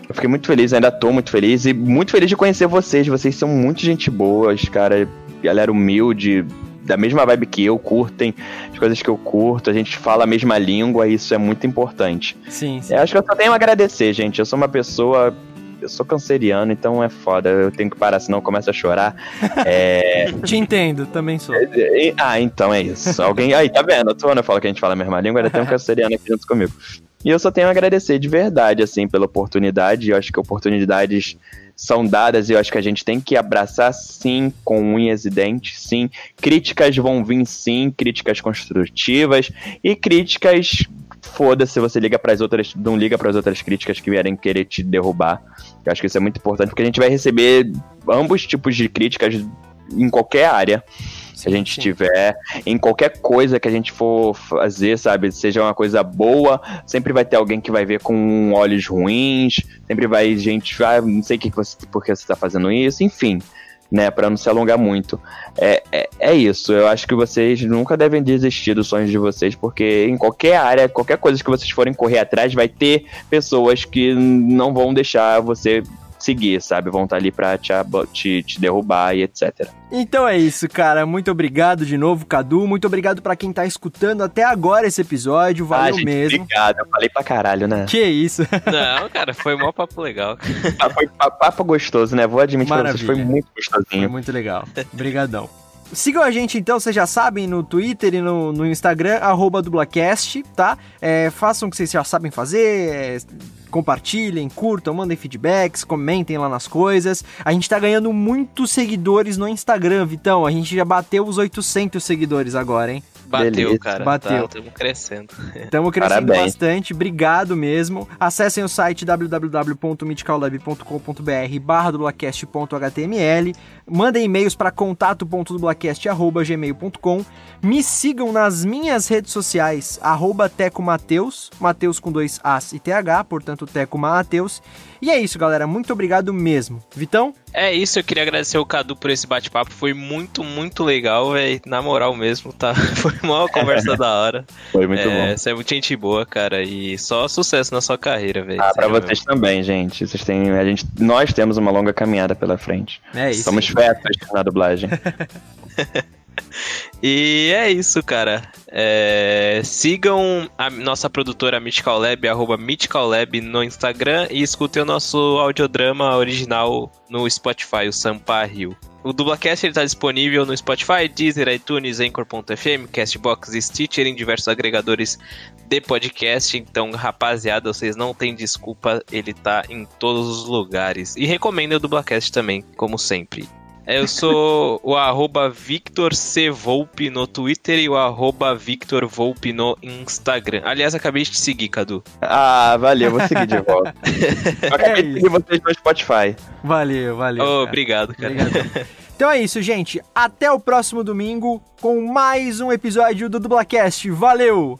Eu fiquei muito feliz, ainda tô muito feliz e muito feliz de conhecer vocês. Vocês são muito gente boas, cara. Galera humilde, da mesma vibe que eu, curtem as coisas que eu curto, a gente fala a mesma língua e isso é muito importante. Sim, sim. Eu acho que eu só tenho a agradecer, gente. Eu sou uma pessoa. Eu sou canceriano, então é foda. Eu tenho que parar, senão eu começo a chorar. É. Te entendo, também sou. e- Ah, então é isso. Alguém. Aí, tá vendo? Quando eu falo que a gente fala a mesma língua, ainda tem um canceriano aqui junto comigo. E eu só tenho a agradecer de verdade, assim, pela oportunidade. Eu acho que oportunidades são dadas e eu acho que a gente tem que abraçar sim, com unhas e dentes, sim. Críticas vão vir sim, críticas construtivas e críticas. Foda-se, você liga para as outras, não liga para as outras críticas que vierem querer te derrubar. Eu acho que isso é muito importante porque a gente vai receber ambos tipos de críticas em qualquer área que a gente Sim. tiver, em qualquer coisa que a gente for fazer, sabe? Seja uma coisa boa, sempre vai ter alguém que vai ver com olhos ruins, sempre vai gente, ah, não sei que você, por que você tá fazendo isso, enfim, né? Pra não se alongar muito. É, é, é isso, eu acho que vocês nunca devem desistir dos sonhos de vocês, porque em qualquer área, qualquer coisa que vocês forem correr atrás, vai ter pessoas que não vão deixar você seguir, sabe? Vão estar ali pra te, te, te derrubar e etc. Então é isso, cara. Muito obrigado de novo, Cadu. Muito obrigado pra quem tá escutando até agora esse episódio. Valeu ah, gente, mesmo. obrigado. Eu falei pra caralho, né? Que isso. Não, cara, foi mó papo legal. Ah, Foi pa- papo gostoso, né? Vou admitir pra vocês, foi Maravilha. muito Foi gostosinho. muito legal. Obrigadão. Sigam a gente então, vocês já sabem, no Twitter e no, no Instagram, arroba dublacast, tá? É, façam o que vocês já sabem fazer, é, compartilhem, curtam, mandem feedbacks, comentem lá nas coisas. A gente tá ganhando muitos seguidores no Instagram, Vitão. A gente já bateu os 800 seguidores agora, hein? Bateu, Beleza, cara. bateu. Estamos crescendo. Estamos crescendo Parabéns. bastante, obrigado mesmo. Acessem o site www.mythicallab.com.br barra dublacast.html Mandem e-mails para contato.dublacast.gmail.com Me sigam nas minhas redes sociais, arroba Teco Mateus, Mateus com dois As e TH, portanto Teco Mateus. E é isso, galera, muito obrigado mesmo. Vitão? É isso, eu queria agradecer o Cadu por esse bate-papo. Foi muito, muito legal, velho. Na moral mesmo, tá? Foi uma conversa da hora. Foi muito é, bom. Você é muito gente boa, cara. E só sucesso na sua carreira, velho. Ah, pra vocês também, gente. Vocês têm, a gente. Nós temos uma longa caminhada pela frente. É isso. Somos fetas na dublagem. E é isso, cara. É, sigam a nossa produtora Mythical Lab, arroba Mythical Lab no Instagram e escutem o nosso audiodrama original no Spotify, o Sampa Rio. O Dublacast ele tá disponível no Spotify, Deezer, iTunes, Anchor.fm, Castbox e Stitcher em diversos agregadores de podcast. Então, rapaziada, vocês não têm desculpa, ele tá em todos os lugares. E recomendo o Dublacast também, como sempre. Eu sou o arroba Victor C. Volpe no Twitter e o arroba Victor Volpe no Instagram. Aliás, acabei de te seguir, Cadu. Ah, valeu, vou seguir de volta. Eu acabei de seguir vocês no Spotify. Valeu, valeu. Oh, cara. obrigado, cara. Obrigadão. Então é isso, gente. Até o próximo domingo com mais um episódio do Dublacast. Valeu!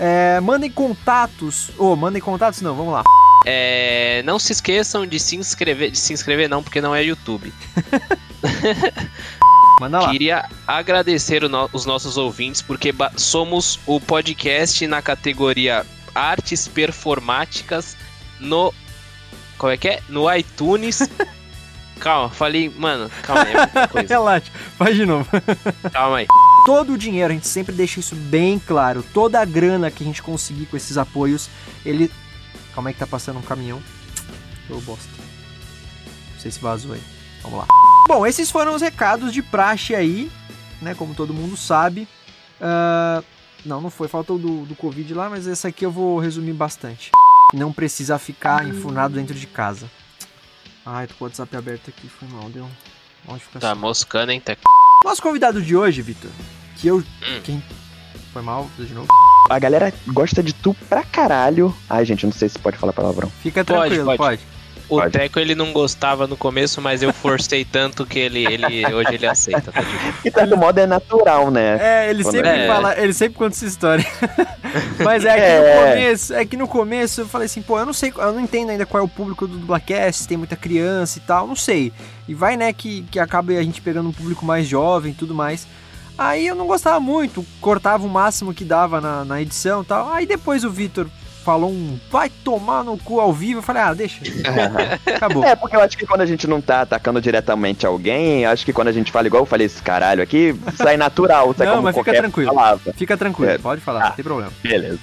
É, mandem contatos. Ô, mandem contatos não, vamos lá. É, não se esqueçam de se inscrever. De se inscrever, não, porque não é YouTube. Manda lá. Queria agradecer no- os nossos ouvintes, porque somos o podcast na categoria Artes Performáticas no. Qual é que é? No iTunes. Calma, falei, mano, calma aí, é. Relaxa, faz de novo. calma aí. Todo o dinheiro, a gente sempre deixa isso bem claro. Toda a grana que a gente conseguir com esses apoios, ele. Calma aí que tá passando um caminhão. Ô bosta. Não sei se vazou aí. Vamos lá. Bom, esses foram os recados de praxe aí, né? Como todo mundo sabe. Uh, não, não foi. Faltou do, do Covid lá, mas essa aqui eu vou resumir bastante. Não precisa ficar enfurnado dentro de casa. Ai, tô com o WhatsApp aberto aqui, foi mal, deu. Tá moscando, hein, Teco? Nosso convidado de hoje, Vitor, que eu. Hum. Quem. Foi mal, de novo. A galera gosta de tu pra caralho. Ai, gente, eu não sei se pode falar palavrão. Fica tranquilo, pode. pode. pode. O Pode. Teco ele não gostava no começo, mas eu forcei tanto que ele, ele hoje ele aceita. Tá de certo modo é natural, né? É, ele Quando sempre é. fala, ele sempre conta essa história. mas é que é. no começo, é que no começo eu falei assim, pô, eu não sei, eu não entendo ainda qual é o público do Dublacast, se tem muita criança e tal, não sei. E vai, né, que, que acaba a gente pegando um público mais jovem e tudo mais. Aí eu não gostava muito, cortava o máximo que dava na, na edição e tal. Aí depois o Vitor falou um vai tomar no cu ao vivo. Eu falei, ah, deixa. Acabou. É, porque eu acho que quando a gente não tá atacando diretamente alguém, acho que quando a gente fala igual eu falei esse caralho aqui, sai natural. Sai não, mas fica tranquilo. Palavra. Fica tranquilo, é. pode falar, ah, não tem problema. Beleza.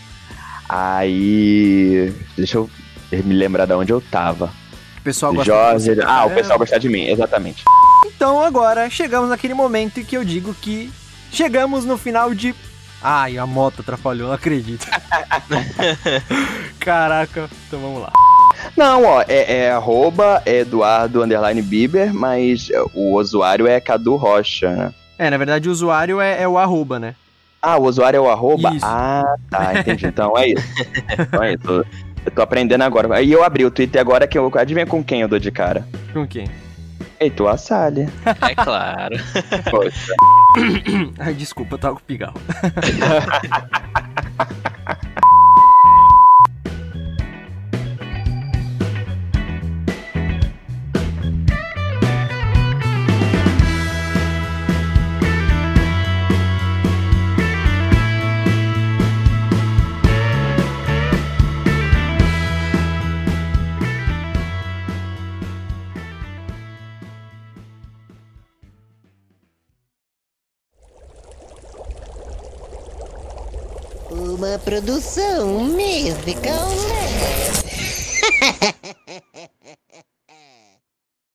Aí. Deixa eu me lembrar de onde eu tava. O pessoal gosta Jorge... de Ah, o pessoal gosta de mim, exatamente. Então agora chegamos naquele momento em que eu digo que chegamos no final de Ai, a moto atrapalhou, não acredito. Caraca, então vamos lá. Não, ó, é, é arroba Eduardo Underline Bieber, mas o usuário é Cadu Rocha, né? É, na verdade o usuário é, é o arroba, né? Ah, o usuário é o arroba? Isso. Ah, tá, entendi. Então é isso. Então é isso. Eu tô aprendendo agora. Aí eu abri o Twitter agora que eu. Adivinha com quem eu dou de cara? Com quem? Heitor Assalha. É claro. Poxa. Ai, desculpa, eu tava com o pigarro. produção musical.